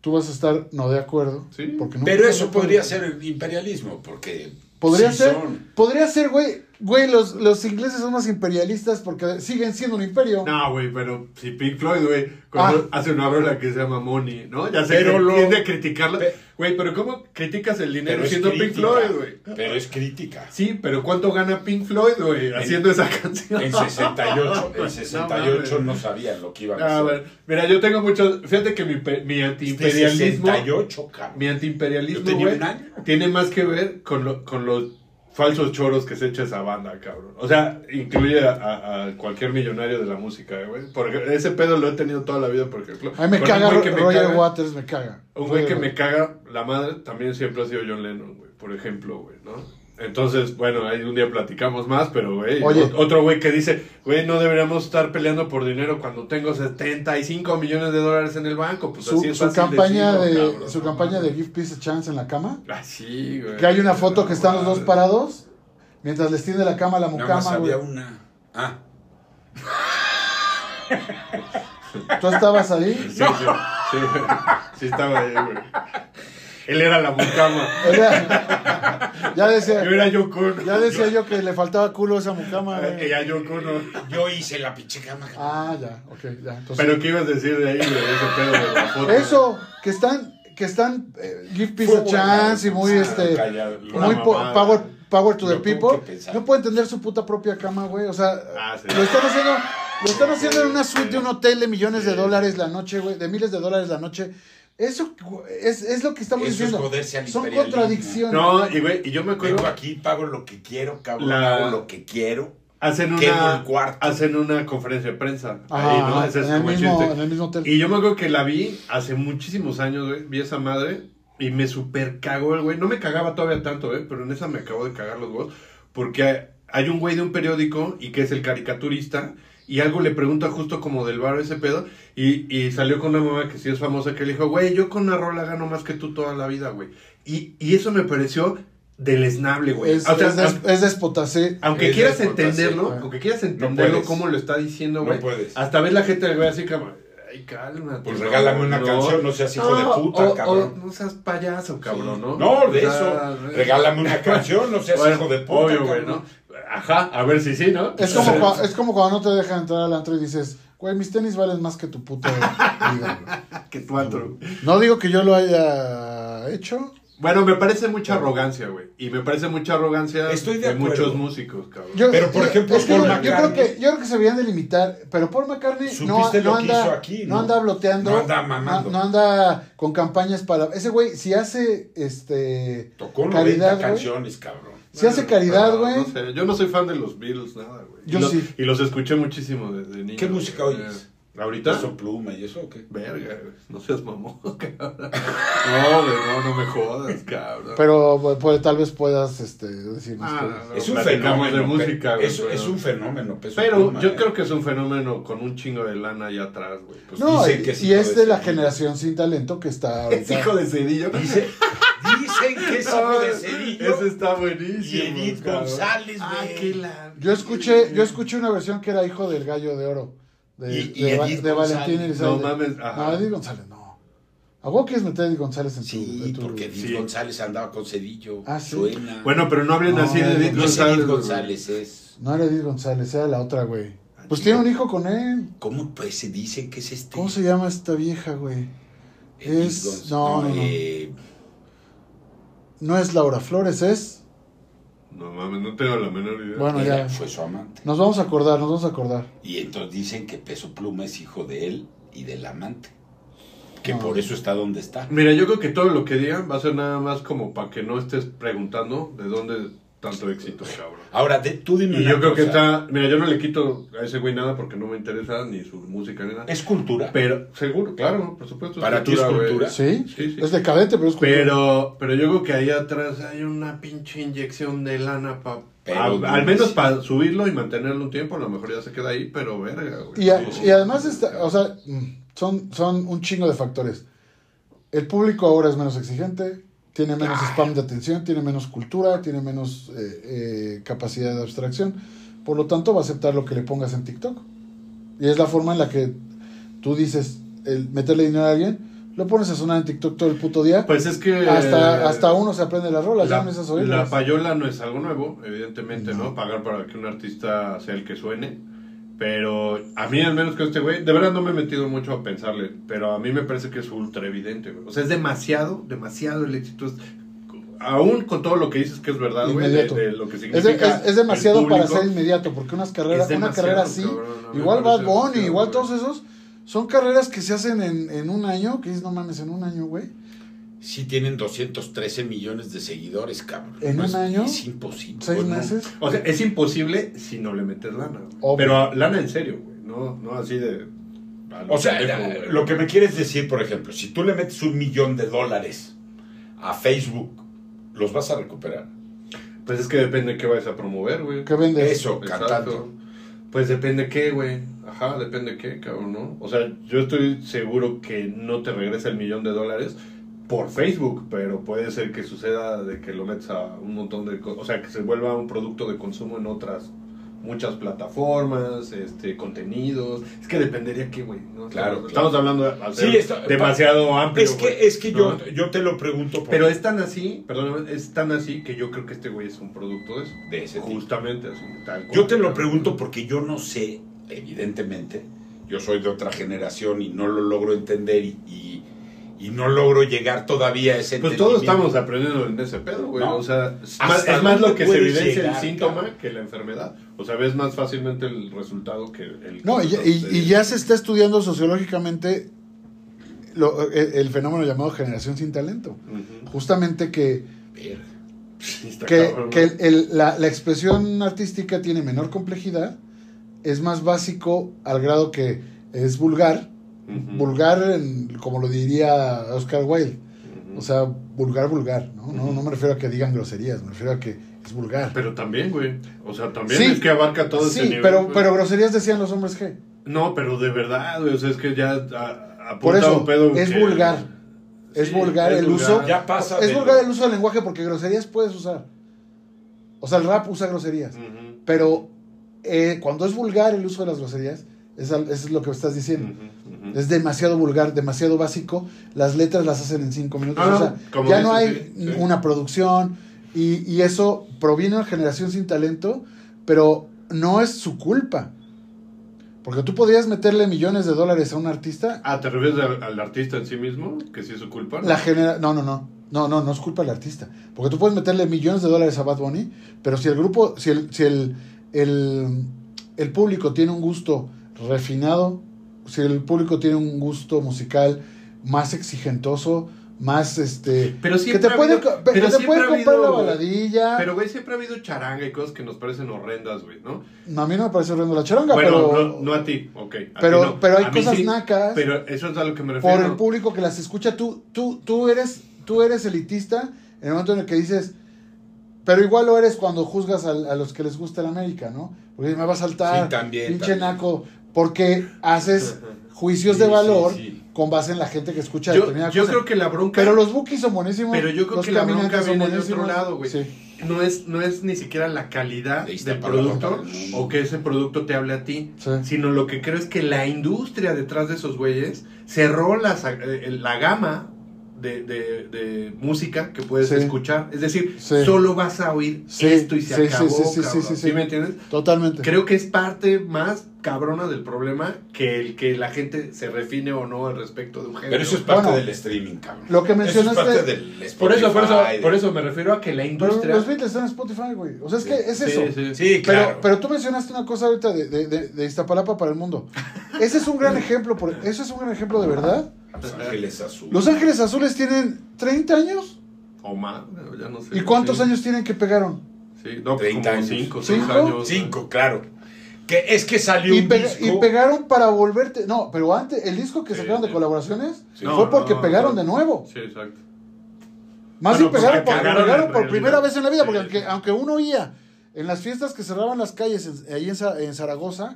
Tú vas a estar no de acuerdo. Sí. Porque no Pero eso podría ser imperialismo, porque Podría sí ser, son. podría ser, güey. Güey, los, los ingleses son más imperialistas porque siguen siendo un imperio. No, güey, pero si Pink Floyd, güey, cuando Ah. hace una rola que se llama Money, ¿no? Ya sé Pero que lo- tiende a criticarla. Pe- Güey, pero ¿cómo criticas el dinero Pero es siendo Pink crítica. Floyd, güey? Pero es crítica. Sí, pero ¿cuánto gana Pink Floyd, güey, haciendo esa canción? En 68, en No 68 mames. no sabían lo que iban a Ah, hacer. bueno, mira, yo tengo muchos. Fíjate que mi, pe- mi Este antiimperialismo. 68, cabrón. Mi Yo antiimperialismo, tenía güey, un año. tiene más que ver con, lo- con los falsos choros que se echa esa banda, cabrón. O sea, incluye a, cualquier millonario de la música, eh, güey. Porque ese pedo lo he tenido toda la vida, por ejemplo. A mí me caga que me Roger caga- Waters, me caga. Un güey que me caga la madre también siempre ha sido John Lennon, güey, por ejemplo, güey, ¿no? Entonces, bueno, ahí un día platicamos más, pero, güey, Oye. ot- otro güey que dice, güey, no deberíamos estar peleando por dinero cuando tengo 75 millones de dólares en el banco. Pues así su, es su fácil campaña de, cabrón, su no campaña de. Give Peace a Chance en la cama. Ah, sí, güey. Que hay una foto que están los dos parados mientras les tiende la cama a la Nada más mucama, güey. había una. Ah, ¿Tú estabas ahí? Sí, sí, sí, sí estaba ahí, güey. Él era la mucama. Era- ya decía, Yo era Yoko ya decía yo que le faltaba culo a esa mucama, Que güey. ya Yoko Ono. yo hice la pinche cama. Ah, ya, ok, ya. Entonces, Pero ¿qué ibas a decir de ahí, güey? Ese pedo de la foto. eso, que están, que están eh, Give Peace a Chance y muy, ah, este, callado, Una muy power, power to the people. que. No pueden tener su puta propia cama, güey. O sea, Ah, sí. lo están haciendo, lo están haciendo en una suite de un hotel de millones de dólares la noche, güey, de miles de dólares la noche. Eso es, es lo que estamos Eso es diciendo. joderse al Son contradicciones. No, y güey, y yo me acuerdo, Vengo aquí, pago lo que quiero, cabrón. La- Hago lo que quiero. hacen quemo una, el cuarto. hacen una conferencia de prensa. Ajá, ahí, ¿no? Ese es en, el mismo, en el mismo hotel. Y yo me acuerdo que la vi hace muchísimos años, güey. Vi esa madre y me super cagó el güey. No me cagaba todavía tanto, güey, pero en esa me acabo de cagar los huevos. Porque hay un güey de un periódico y que es el caricaturista. Y algo le pregunta justo como del bar ese pedo. Y, y salió con una mamá que sí es famosa que le dijo, güey, yo con una rola gano más que tú toda la vida, güey. Y, y eso me pareció deleznable, güey. es, O sea, es, des- es déspota, sí. aunque Es quieras entenderlo, sí. aunque quieras entenderlo puedes. cómo lo está diciendo, No güey. puedes. hasta ves la gente güey así como, ay, cálmate. Pues no, regálame una canción, no seas hijo de puta, o- cabrón. o no seas payaso, cabrón, ¿no? No, de O sea, eso. Regálame una canción, no seas bueno, hijo de puta. Obvio, güey. ¿no? Ajá, a ver si sí, ¿no? Es como, cua- es como cuando no te dejan entrar al antro y dices, güey, mis tenis valen más que tu puta vida. güey". que tu antro. No digo que yo lo haya hecho. Bueno, me parece mucha arrogancia, güey. Y me parece mucha arrogancia Estoy de muchos músicos, cabrón. Yo- Pero, por yo- ejemplo, es que Paul yo, creo que yo creo que se deberían de limitar, pero Paul McCartney no, ¿Supiste no lo que anda hizo aquí, no no? anda bloteando, No anda mamando. no, no anda con campañas para ese güey si hace este Tocó 90 caridad, güey. canciones, cabrón. Si hace caridad, güey. No sé, yo no soy fan de los Beatles, nada, güey. Yo y los, sí. Y los escuché muchísimo desde niño. ¿Qué música güey. oyes? ¿Ahorita? ¿Peso pluma y eso o qué? Verga, güey. No seas mamón, cabrón. No, güey, no, no me jodas, cabrón. Pero pues, pues, tal vez puedas este decirnos Ah, no, no, Es un fenómeno. de música, es, pero- es un fenómeno. Peso Pero Pluma, yo eh. creo que es un fenómeno con un chingo de lana allá atrás, güey. Pues, No, dicen y, que es y es de de la generación sin talento que está es ahorita. hijo de Cedillo. Dice- dicen que es hijo de Cedillo. Ese está buenísimo. Y Edith cabrón. González, Ah, güey. Yo escuché, yo escuché una versión que era hijo del gallo de oro. De, Y- y de, Edith de Valentín González. Elizalde. No mames, ajá. No, Edith González, no. ¿A vos quieres meter a Edith González en tu, Sí, en tu- porque Edith Sí. González andaba con Cedillo. Ah, sí. Suena. Bueno, pero no hablen No, así de Edith no es González. Edith. González, es. No era Edith González, era la otra, güey. Ah, Pues tiene un hijo con él. ¿Cómo pues se dice que es este? ¿Cómo se llama esta vieja, güey? Edith es- no, no, no. eh, No es Laura Flores, es. No mames, no tengo la menor idea. Bueno, ya. fue su amante. Nos vamos a acordar, nos vamos a acordar. Y entonces dicen que Peso Pluma es hijo de él y del amante. Que No. por eso está donde está. Mira, yo creo que todo lo que digan va a ser nada más como para que no estés preguntando de dónde tanto éxito, cabrón. Ahora, de- tú dime Y una yo creo que está... Mira, yo no le quito a ese güey nada porque no me interesa ni su música ni nada. Es cultura. Pero, seguro, claro, por supuesto. ¿Para ti es cultura? ¿Sí? Sí, sí. Es decadente, pero es cultura. Pero, pero yo creo que ahí atrás hay una pinche inyección de lana para... Pero al menos para subirlo y mantenerlo un tiempo, a lo mejor ya se queda ahí, pero verga, güey. Y, a- Sí. y además, está, o sea, mm, son, son un chingo de factores. El público ahora es menos exigente, tiene menos spam de atención, tiene menos cultura, tiene menos eh, eh, capacidad de abstracción. Por lo tanto, va a aceptar lo que le pongas en TikTok. Y es la forma en la que tú dices, el meterle dinero a alguien, Lo pones a sonar en TikTok todo el puto día. Pues es que. hasta, hasta uno se aprende las rolas, ya La, no esas la payola no es algo nuevo, evidentemente, ¿no? No. Pagar para que un artista sea el que suene. Pero a mí, al menos que este güey, de verdad no me he metido mucho a pensarle, pero a mí me parece que es ultra evidente, güey. O sea, es demasiado, demasiado el éxito. Es- aún con todo lo que dices que es verdad, güey, de, lo que Es, de- significa. es- es demasiado para ser inmediato, porque unas carreras, una carrera así, igual Bad Bunny, igual todos esos, son carreras que se hacen en, en un año, que dices, no mames, en un año, güey. Sí tienen 213 millones de seguidores, cabrón. ¿En No un es- año? Es imposible. Seis Bueno, meses. O sea, es imposible si no le metes lana. Obvio. Pero lana en serio, güey. No, no así de. O sea, pendejo, lo que me quieres decir, por ejemplo, si tú le metes un millón de dólares a Facebook, ¿los vas a recuperar? Pues es que depende de qué vayas a promover, güey. ¿Qué vendes? Eso, cantando. Pues depende qué, güey. Ajá, depende qué, cabrón, ¿no? O sea, yo estoy seguro que no te regresa el millón de dólares por Facebook, pero puede ser que suceda de que lo metas a un montón de cosas, o sea, que se vuelva un producto de consumo en otras muchas plataformas, este, contenidos. Es que dependería qué, güey, ¿no? Claro, Estamos claro. hablando de hacer Sí, está- demasiado amplio. Es que, es que yo, ¿no? yo te lo pregunto por Pero es tan así, perdóname, es tan así que yo creo que este güey es un producto de eso. de ese tipo. Justamente así. tal cual. Yo te lo pregunto porque yo no sé, evidentemente, yo soy de otra generación y no lo logro entender y, y, y no logro llegar todavía a ese Pues todos estamos aprendiendo en ese pedo, güey. No. O sea, es ¿Hasta más, es más dónde lo que se evidencia llegar, el síntoma que la enfermedad. O sea, ves más fácilmente el resultado que el... No, y, y- y ya se está estudiando sociológicamente lo- el, el fenómeno llamado generación sin talento. Justamente que, que, que ¿no? el- el- la, la expresión artística tiene menor complejidad, es más básico al grado que es vulgar, Vulgar en- como lo diría Oscar Wilde, o sea, vulgar, vulgar, ¿no? No, no me refiero a que digan groserías, me refiero a que es vulgar. Pero también, güey. O sea, también Sí. es que abarca todo ese sí, nivel. pero, güey. pero groserías decían los hombres G. No, pero de verdad, güey. O sea, es que ya a- apunta Por eso, un pedo es que- vulgar. Es Sí, vulgar es el vulgar. uso. Ya pasa es vulgar lo- el uso del lenguaje porque groserías puedes usar. O sea, el rap usa groserías. Pero eh, cuando es vulgar el uso de las groserías, eso es lo que estás diciendo. Es demasiado vulgar, demasiado básico. Las letras las hacen en cinco minutos. Ah, o sea, ya no hay sí, sí. una producción. Y, y eso proviene de una generación sin talento, pero no es su culpa. Porque tú podrías meterle millones de dólares a un artista. Ah, ¿te refieres al, al artista en sí mismo? Que sí es su culpa. La genera no, no, no. No, no, no es culpa del artista. Porque tú puedes meterle millones de dólares a Bad Bunny, pero si el grupo, si el, si el, el, el público tiene un gusto refinado, si el público tiene un gusto musical más exigentoso, más este. Pero que te habido- pero que te siempre puede ha comprar la habido- baladilla. Pero, güey, siempre ha habido charanga y cosas que nos parecen horrendas, güey, ¿no? No, a mí no me parece horrendo la charanga, bueno, pero. no, no a ti, ok. a ti pero, no. pero hay A cosas sí, nacas. Pero eso es a lo que me refiero. por el público que las escucha, tú, tú, tú, eres, tú eres elitista en el momento en el que dices, pero igual lo eres cuando juzgas al- a, los que les gusta el América, ¿no? Porque me va a saltar, Sí, también, pinche también. naco, porque haces juicios Sí, de valor sí, sí. con base en la gente que escucha Yo, determinada yo cosa. creo que la bronca. Pero los bookies son buenísimos. Pero yo creo los que la caminantes bronca son viene de otro lado, güey. Sí. No es, no es ni siquiera la calidad De del producto o que ese producto te hable a ti, Sí. sino lo que creo es que la industria detrás de esos güeyes cerró la, eh, la gama de, de- de música que puedes Sí. escuchar. Es decir, Sí. solo vas a oír Sí, esto y se acabó. sí, sí, cabrón. sí, sí, ¿Sí sí. me entiendes? Totalmente. Creo que es parte más cabrona del problema que el que la gente se refine o no al respecto de un género. Pero eso es parte Bueno, del streaming, cabrón. lo que Eso mencionaste- es parte del por eso, por eso, Spotify, por eso me refiero a que la Pero industria. los Beatles están en Spotify, güey. O sea, es que es Sí, eso. sí. Sí, claro. Pero, pero tú mencionaste una cosa ahorita de, de, de- de Iztapalapa para el mundo. Ese es un gran ejemplo, por, eso es un gran ejemplo de verdad. Los Ángeles Azules. Los Ángeles Azules tienen 30 años. O más, ya no sé. ¿Y cuántos Sí. años tienen que pegaron? Sí, no, 30 como años. 5, 6 ¿Cinco? años. Cinco, claro. Que es que salió Y, un disco. y pegaron para volverte. No, pero antes, el disco que Sí, sacaron de sí. colaboraciones Sí. fue No, porque no, pegaron no. de nuevo. Sí, exacto. Más Bueno, pegaron, por, cagaron pegaron por primera vez en la vida, porque Sí. aunque, aunque uno oía en las fiestas que cerraban las calles en- ahí en, Za- en Zaragoza,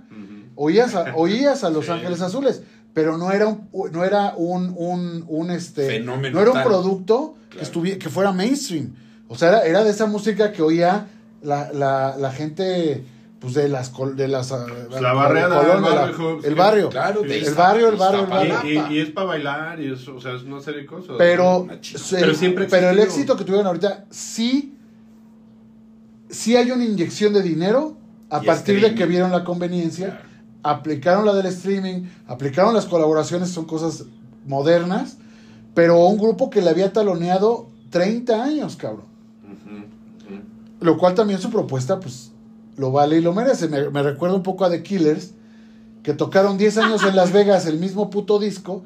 oías a, oías a Los Sí. Ángeles Azules, pero no era un, no era un, un, un, este, Fenómeno no era un tal. producto que, Claro. estuvi- que fuera mainstream. O sea, era, era de esa música que oía la, la, la gente pues de las col- de las ah, la barriada, Colón, el de la- barrio, el barrio. Claro, de El barrio, el barrio, el barrio. Y, y- y es para bailar, y es, o sea, es una serie de cosas. Pero, Pero siempre pero el éxito que tuvieron ahorita, sí, sí hay una inyección de dinero a Y partir de que vieron la conveniencia, Claro. Aplicaron la del streaming, aplicaron las colaboraciones, son cosas modernas, pero un grupo que le había taloneado 30 años, cabrón. Lo cual también su propuesta, pues, lo vale y lo merece. Me, me recuerda un poco a The Killers, que tocaron 10 años en Las Vegas el mismo puto disco,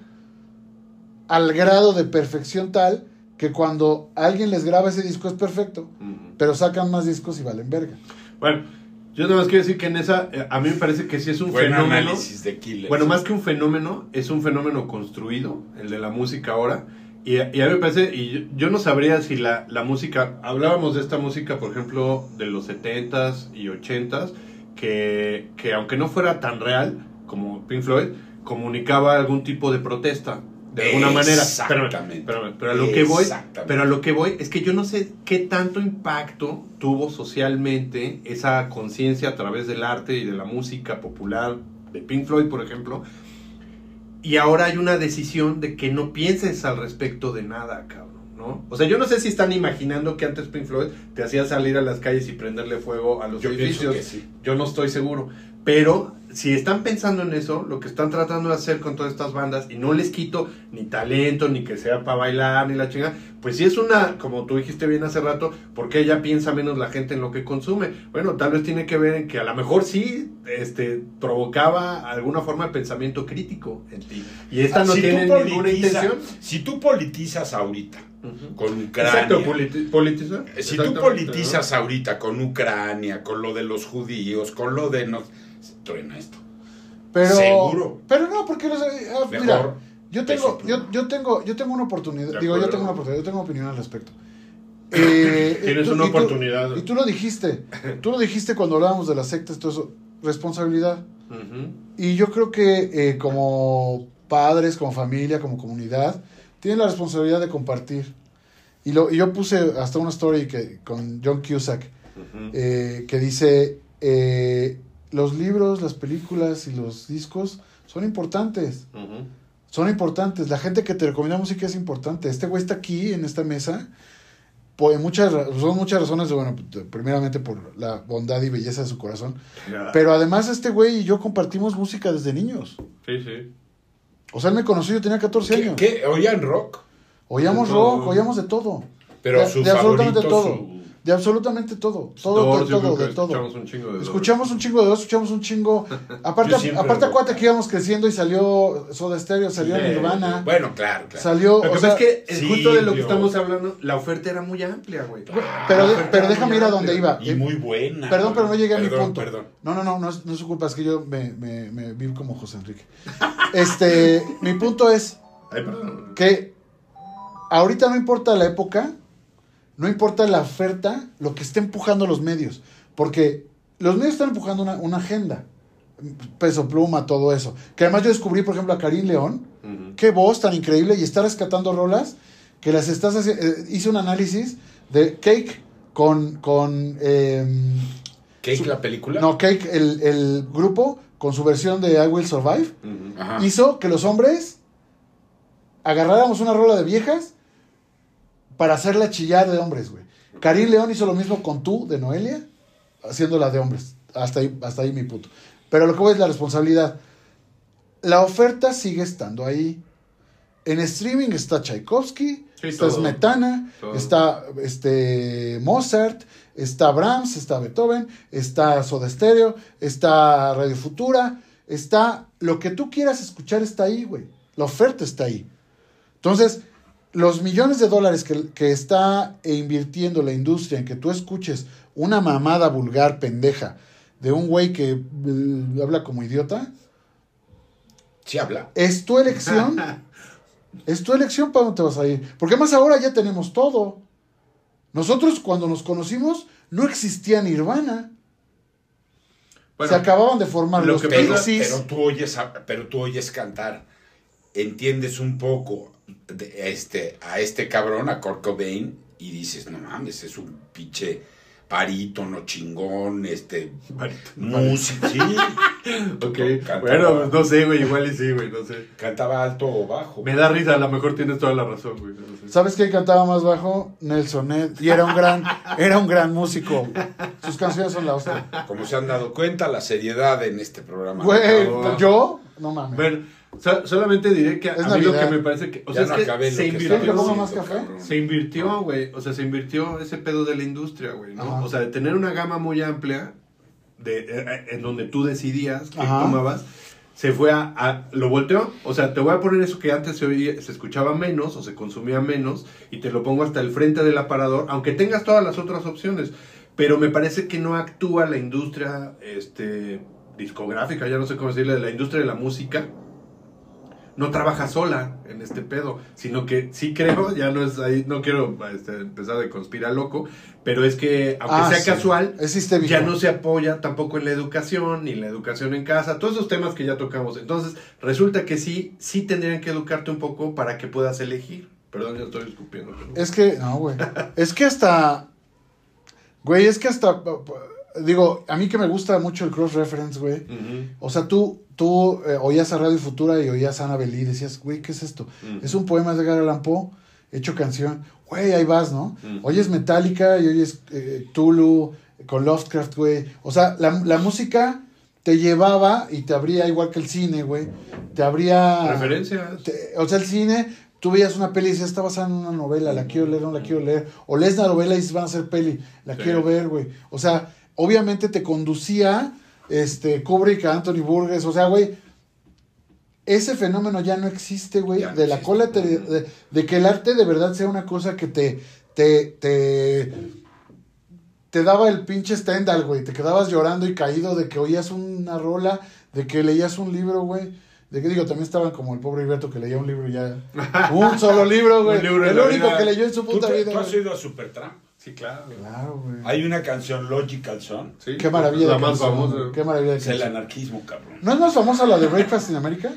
al grado de perfección tal que cuando alguien les graba ese disco es perfecto, pero sacan más discos y valen verga. Bueno, yo nada más quiero decir que en esa, eh, a mí me parece que sí es un Buen fenómeno. análisis de Killers. Bueno, más que un fenómeno, es un fenómeno construido, el de la música ahora. Y, y a mí me parece, y yo, yo no sabría si la, la música, hablábamos de esta música, por ejemplo, de los 70s y 80s, que, que aunque no fuera tan real como Pink Floyd, comunicaba algún tipo de protesta, de alguna manera. Exactamente. espérame, pero a lo que voy, pero a lo que voy es que yo no sé qué tanto impacto tuvo socialmente esa conciencia a través del arte y de la música popular de Pink Floyd, por ejemplo. Y ahora hay una decisión de que no pienses al respecto de nada, cabrón, ¿no? O sea, yo no sé si están imaginando que antes Pink Floyd te hacía salir a las calles y prenderle fuego a los Yo edificios. sí. Yo no estoy seguro. Pero si están pensando en eso, lo que están tratando de hacer con todas estas bandas, y no les quito ni talento, ni que sea para bailar, ni la chingada, pues si es una, como tú dijiste bien hace rato, porque ella piensa menos la gente en lo que consume. Bueno, tal vez tiene que ver en que a lo mejor sí este, provocaba alguna forma de pensamiento crítico en ti. Y esta no Si tiene ninguna intención. Si tú politizas ahorita con Ucrania. Exacto, politi- politizar. Si tú politizas ahorita con Ucrania, con lo de los judíos, con lo de no, truena esto. Pero, Seguro. Pero no, porque los- ah, Mejor mira, yo tengo, yo, yo tengo, yo tengo una oportunidad, digo, yo tengo una oportunidad, yo tengo opinión al respecto. Eh, Tienes tú- una y tú- oportunidad. Y tú lo dijiste, tú lo dijiste cuando hablábamos de las sectas, todo eso, responsabilidad. Y yo creo que eh, como padres, como familia, como comunidad, tienen la responsabilidad de compartir. Y, lo, y yo puse hasta una story que, con John Cusack eh, que dice, eh, los libros, las películas y los discos son importantes. Son importantes. La gente que te recomienda música es importante. Este güey está aquí en esta mesa. Por muchas, son muchas razones, bueno, primeramente por la bondad y belleza de su corazón. Pero además este güey y yo compartimos música desde niños. Sí, sí. O sea, él me conoció, yo tenía 14 ¿Qué, años. qué? ¿Oían rock? Oíamos rock, oíamos de todo. Pero De- su de absolutamente favorito, todo. su- De absolutamente todo. Todo, Doors, de todo, que de todo. Escuchamos un chingo de Doors. Escuchamos un chingo de dos, escuchamos un chingo. Aparte, aparte acuérdate que íbamos creciendo y salió Soda Stereo, salió Sí. Nirvana, Bueno, claro, claro. salió. Lo o que sea, pasa es que es sí, justo de lo que estamos hablando, la oferta era muy amplia, güey. pero, de- Ah, pero déjame ir a donde iba. Y muy buena. Perdón, pero no llegué a mi punto. Perdón. No, no, no, no es, no es su culpa, es que yo me, me, me vi como José Enrique. Este, mi punto es Ay, perdón. que ahorita no importa la época, no importa la oferta, lo que esté empujando los medios. Porque los medios están empujando una, una agenda. Peso pluma, todo eso. Que además yo descubrí, por ejemplo, a Karim León. Qué voz tan increíble y está rescatando rolas que las estás haciendo. hice un análisis de Cake con. con em, ¿Qué es Su- la película? no, Cake, el, el grupo, con su versión de I Will Survive, hizo que los hombres agarráramos una rola de viejas para hacerla chillar de hombres, güey. Karim León hizo lo mismo con tú, de Noelia, haciéndola de hombres. Hasta ahí, hasta ahí mi punto. Pero lo que voy es la responsabilidad. La oferta sigue estando ahí. En streaming está Tchaikovsky, Sí, está todo. Smetana, Todo. está este, Mozart, está Brahms, está Beethoven, está Soda Stereo, está Radio Futura, está lo que tú quieras escuchar está ahí, güey. La oferta está ahí. Entonces, los millones de dólares que, que está invirtiendo la industria en que tú escuches una mamada vulgar, pendeja, de un güey que eh, habla como idiota, Sí habla. es tu elección. es tu elección para dónde te vas a ir. Porque más ahora ya tenemos todo. Nosotros cuando nos conocimos no existía Nirvana. Bueno, Se acababan de formar lo los que Pero, tú oyes, pero tú oyes cantar. Entiendes un poco de este, a este cabrón, a Kurt Cobain, y dices, no mames, es un pinche. Parítono, chingón, este, música, sí. Ok, Cantaba- bueno, no sé, güey, igual y sí, güey, no sé. Cantaba alto o bajo. Me da risa, a lo mejor tienes toda la razón, güey. no sé. ¿Sabes quién cantaba más bajo? Nelson Ned. Y era un gran, era un gran músico. Sus canciones son la hostia. Como se han dado cuenta, la seriedad en este programa. Güey, yo, no mames. Bueno, so- solamente diré que a Es mí lo que me parece que. O Ya sea, no es que acabé lo se invirtió. ¿Quieres que ponga estaba más café? Se invirtió, güey. O sea, se invirtió ese pedo de la industria, güey, ¿no? Ajá. O sea, de tener una gama muy amplia de, eh, eh, en donde tú decidías qué Ajá. tomabas. Se fue a, a- Lo volteó. O sea, te voy a poner eso que antes se, oía- se escuchaba menos o se consumía menos. Y te lo pongo hasta el frente del aparador. Aunque tengas todas las otras opciones. Pero me parece que no actúa la industria este, discográfica, ya no sé cómo decirle, de la industria de la música no trabaja sola en este pedo, sino que sí creo, ya no es ahí, no quiero este, empezar de conspirar loco, pero es que aunque Ah, sea sí. casual, Es ya no se apoya tampoco en la educación, ni la educación en casa, todos esos temas que ya tocamos. Entonces, resulta que sí, sí tendrían que educarte un poco para que puedas elegir. Perdón, ya estoy escupiendo. pero- Es que, no, güey. Es que hasta. Güey, es que hasta. Digo, a mí que me gusta mucho el cross-reference, güey. O sea, tú, tú eh, oías a Radio Futura y oías a Ana Belí y decías, güey, ¿qué es esto? Es un poema de Edgar Allan Poe hecho canción. Güey, ahí vas, ¿no? Mm. Oyes Metallica y oyes eh, Tulu con Lovecraft, güey. O sea, la, la música te llevaba y te abría igual que el cine, güey. Te abría... Referencias. te- o sea, el cine, tú veías una peli y decías, está basada en una novela, la quiero leer, no la quiero leer. O lees la novela y dices, van a hacer peli, la Sí. quiero ver, güey. O sea, obviamente te conducía este, Kubrick a Anthony Burgess. O sea, güey, ese fenómeno ya no existe, güey, no de la existe. cola, te- de, de que el arte de verdad sea una cosa que te, te, te, te daba el pinche Stendhal, güey, te quedabas llorando y caído de que oías una rola, de que leías un libro, güey, de que digo, también estaban como el pobre Alberto que leía un libro y ya, un solo libro, güey, el único vida. que leyó en su ¿Tú, puta te- vida. tú has oído a Supertramp? Sí, claro. Claro, güey. Hay una canción Logical Son. Sí, Qué maravilla La de más famosa. Qué maravilla de Es el anarquismo, cabrón. ¿No es más famosa la de Breakfast in America?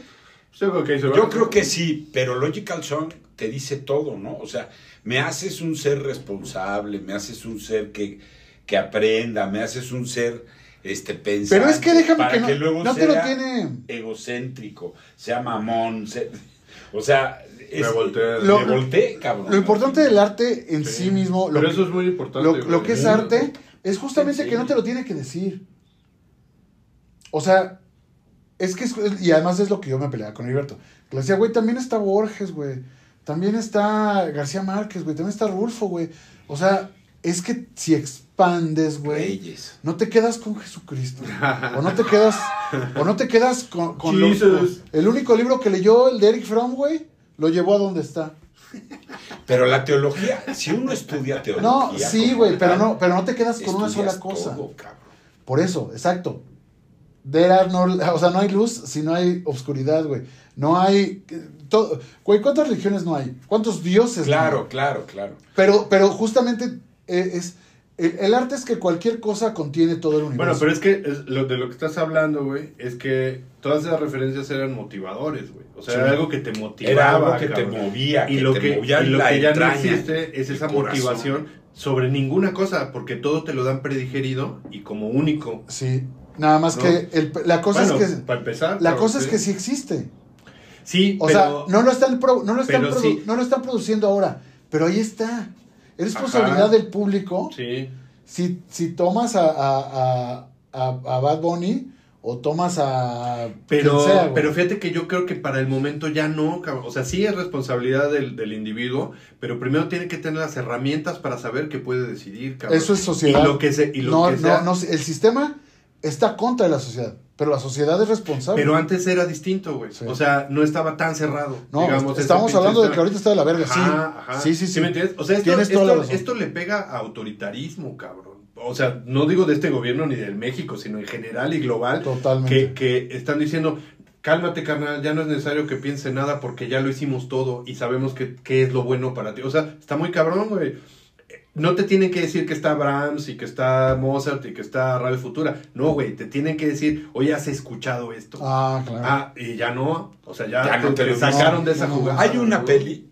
Yo creo que, Yo creo que sí, pero Logical Song te dice todo, ¿no? O sea, me haces un ser responsable, me haces un ser que, que aprenda, me haces un ser este pensante. Pero es que déjame para que no, luego no te lo sea tiene... egocéntrico, sea mamón, se- o sea, es- Me volteé. Lo- me volteé, cabrón. Lo importante del arte en sí, Sí. mismo, lo Pero que- eso es muy importante. Lo, que es arte es justamente Sí. que no te lo tiene que decir. O sea, es que es, y además es lo que yo me peleaba con Heriberto. Le decía, güey, también está Borges, güey. También está García Márquez, güey. También está Rulfo, güey. O sea, es que si expandes, güey, Reyes. no te quedas con Jesucristo. o no te quedas, o no te quedas con, con los- el único libro que leyó, el de Eric Fromm, güey, lo llevó a donde está. Pero la teología, si uno estudia teología. No, sí, güey, pero no, pero no te quedas con una sola cosa. todo. Por eso, exacto. There are no, o sea, no hay luz si no hay obscuridad, güey. No hay. Todo, güey, ¿cuántas religiones no hay? ¿Cuántos dioses? no Claro, hay? claro, claro. Pero, pero justamente eh, es. El, el arte es que cualquier cosa contiene todo el universo. Bueno, pero es que es- lo de lo que estás hablando, güey, es que todas esas referencias eran motivadores, güey. O sea, Sí. era algo que te motivaba. Era algo que cabrón. te movía, y que lo te que, movía y lo la que ya no existe es esa corazón. motivación sobre ninguna cosa, porque todo te lo dan predigerido y como único. Sí. Nada más No. que el- la cosa Bueno, es que. para empezar. La cosa es que sí existe. Sí, O pero, sea, no lo están, pro- no lo están, pero produ- sí. no lo están produciendo ahora. Pero ahí está. Es Ajá. responsabilidad del público. Sí. Si, si tomas a, a, a, a, Bad Bunny o tomas a. Pero, sea, pero fíjate que yo creo que para el momento ya no, cabrón. O sea, sí es responsabilidad del, del individuo, pero primero tiene que tener las herramientas para saber que puede decidir, cabrón. Eso es sociedad. Y lo que, se, y lo no, que sea. no, no, el sistema está contra la sociedad, pero la sociedad es responsable. Pero antes era distinto, güey. Sí. O sea, no estaba tan cerrado. no, digamos, estamos hablando de que ahorita está de la verga, Ajá, sí. ajá. Sí, sí, sí. me entiendes? O sea, esto, le pega a autoritarismo, cabrón. O sea, no digo de este gobierno ni del México, sino en general y global. Totalmente. Que, que están diciendo, cálmate, carnal, ya no es necesario que piense nada porque ya lo hicimos todo y sabemos que, qué es lo bueno para ti. O sea, está muy cabrón, güey. No te tienen que decir que está Brahms y que está Mozart y que está Radio Futura. No, güey, te tienen que decir, oye, has escuchado esto. Ah, claro. Ah, y ya no. O sea, ya, Ya no te, te sacaron de esa No, jugada. Hay una ¿no? peli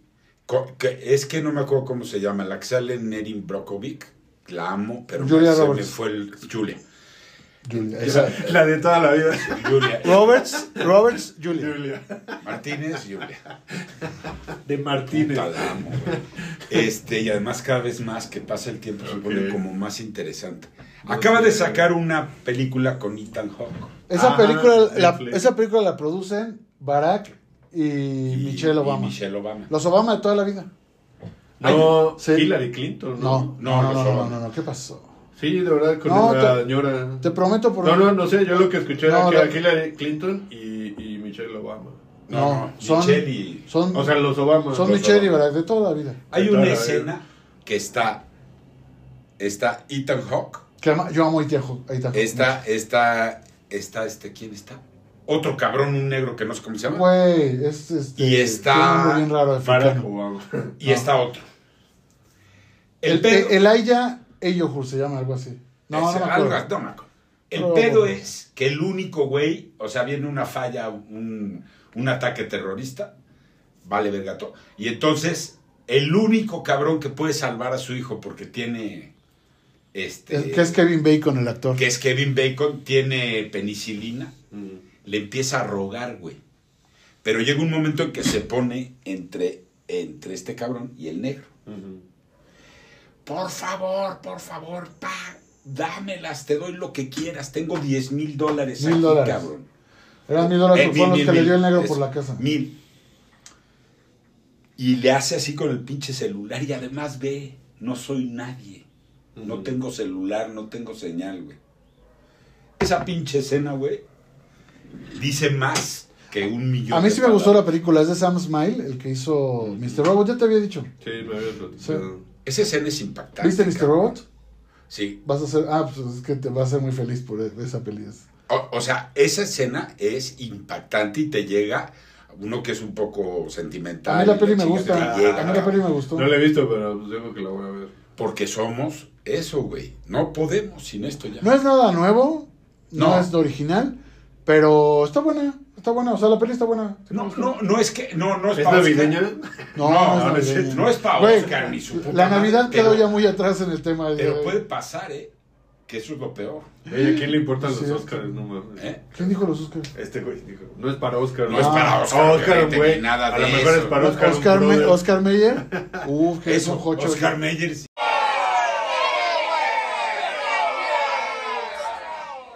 co- que es que no me acuerdo cómo se llama, la que sale en Erin Brockovich. La amo, pero Julia se me fue el... Julia. Julia. esa- La de toda la vida. Julia. Roberts, Roberts, Julia. Julia. Martínez, Julia. De Martínez. Este, y además cada vez más que pasa el tiempo se Ok. pone como más interesante. Acaba de sacar una película con Ethan Hawke. Esa Ajá, película, la, esa película la producen Barack y, Michelle Obama. y Michelle Obama. Los Obama de toda la vida. No. Hillary Clinton. No, No, no, no, no, no, Obama. no, no, ¿qué pasó? Sí, de verdad, con No, la te- señora. Te prometo por No, no, no sé. Yo lo que escuché era No, que la- era Hillary Clinton y, y Michelle Obama. No, son- Michelle y... son, O sea, los Obama. son los Michelle y Obama. Barack de toda la vida. Hay una escena que está... Está Ethan Hawke. Que ama- yo amo a Ethan Hawke, Está, está, está, este, ¿quién está? Otro cabrón, un negro que no sé cómo se llama. Güey, es este. Y está- bien raro Barack. Obama. y no. está otro. El, El, pedo... el, Aya Eyohur se llama algo así. No, no me acuerdo. algo- no me acuerdo. El No, pedo no. es que el único güey, o sea, viene una falla, un, un ataque terrorista, vale vergato, y entonces el único cabrón que puede salvar a su hijo porque tiene, este, Es- que es Kevin Bacon, el actor. que es Kevin Bacon, tiene penicilina, Mm. le empieza a rogar, güey. Pero llega un momento en que se pone entre, entre este cabrón y el negro. Por favor, por favor, pa, dámelas, te doy lo que quieras. Tengo 10 mil dólares Mil aquí, dólares. cabrón. Eran mil dólares, Eh, fueron mil, los que mil, le dio el negro por la casa. Mil. Y le hace así con el pinche celular y además ve, no soy nadie. No tengo celular, no tengo señal, güey. Esa pinche escena, güey, dice más que un millón A mí sí me gustó la película, es de Sam Smile, el que hizo Mr. Robot, ya te había dicho. Sí, me había platicado. Esa escena es impactante. ¿Viste Mr. Robot? Sí. Vas a ser, ah, pues es que te vas a ser muy feliz por esa peli. O, o sea, esa escena es impactante y te llega, uno que es un poco sentimental. A mí la peli me gusta, llega, a mí la peli me gustó. No la he visto, pero pues digo que la voy a ver. Porque somos eso, güey. No podemos sin esto ya. No es nada nuevo, no, No. es original, pero está buena, está buena, o sea, la peli está buena. Sí No, no, no es que, no, no es, ¿Es navideña? No, No, no, no es es navideña. No es pa' Güey, Oscar ni su puta La Navidad madre, quedó pero- ya muy atrás en el tema de Pero puede pasar, ¿eh? Que eso es lo peor. Oye, ¿a quién le importan Sí, los es Oscars? No mames. ¿eh? ¿Quién dijo los Oscars? Este güey dijo, no es para Oscar. No es para Oscar, Oscar, güey. nada A lo mejor eso. es para Oscar. un Oscar. Oscar Meyer. Uf, que es Eso, un jocho. Oscar Meyer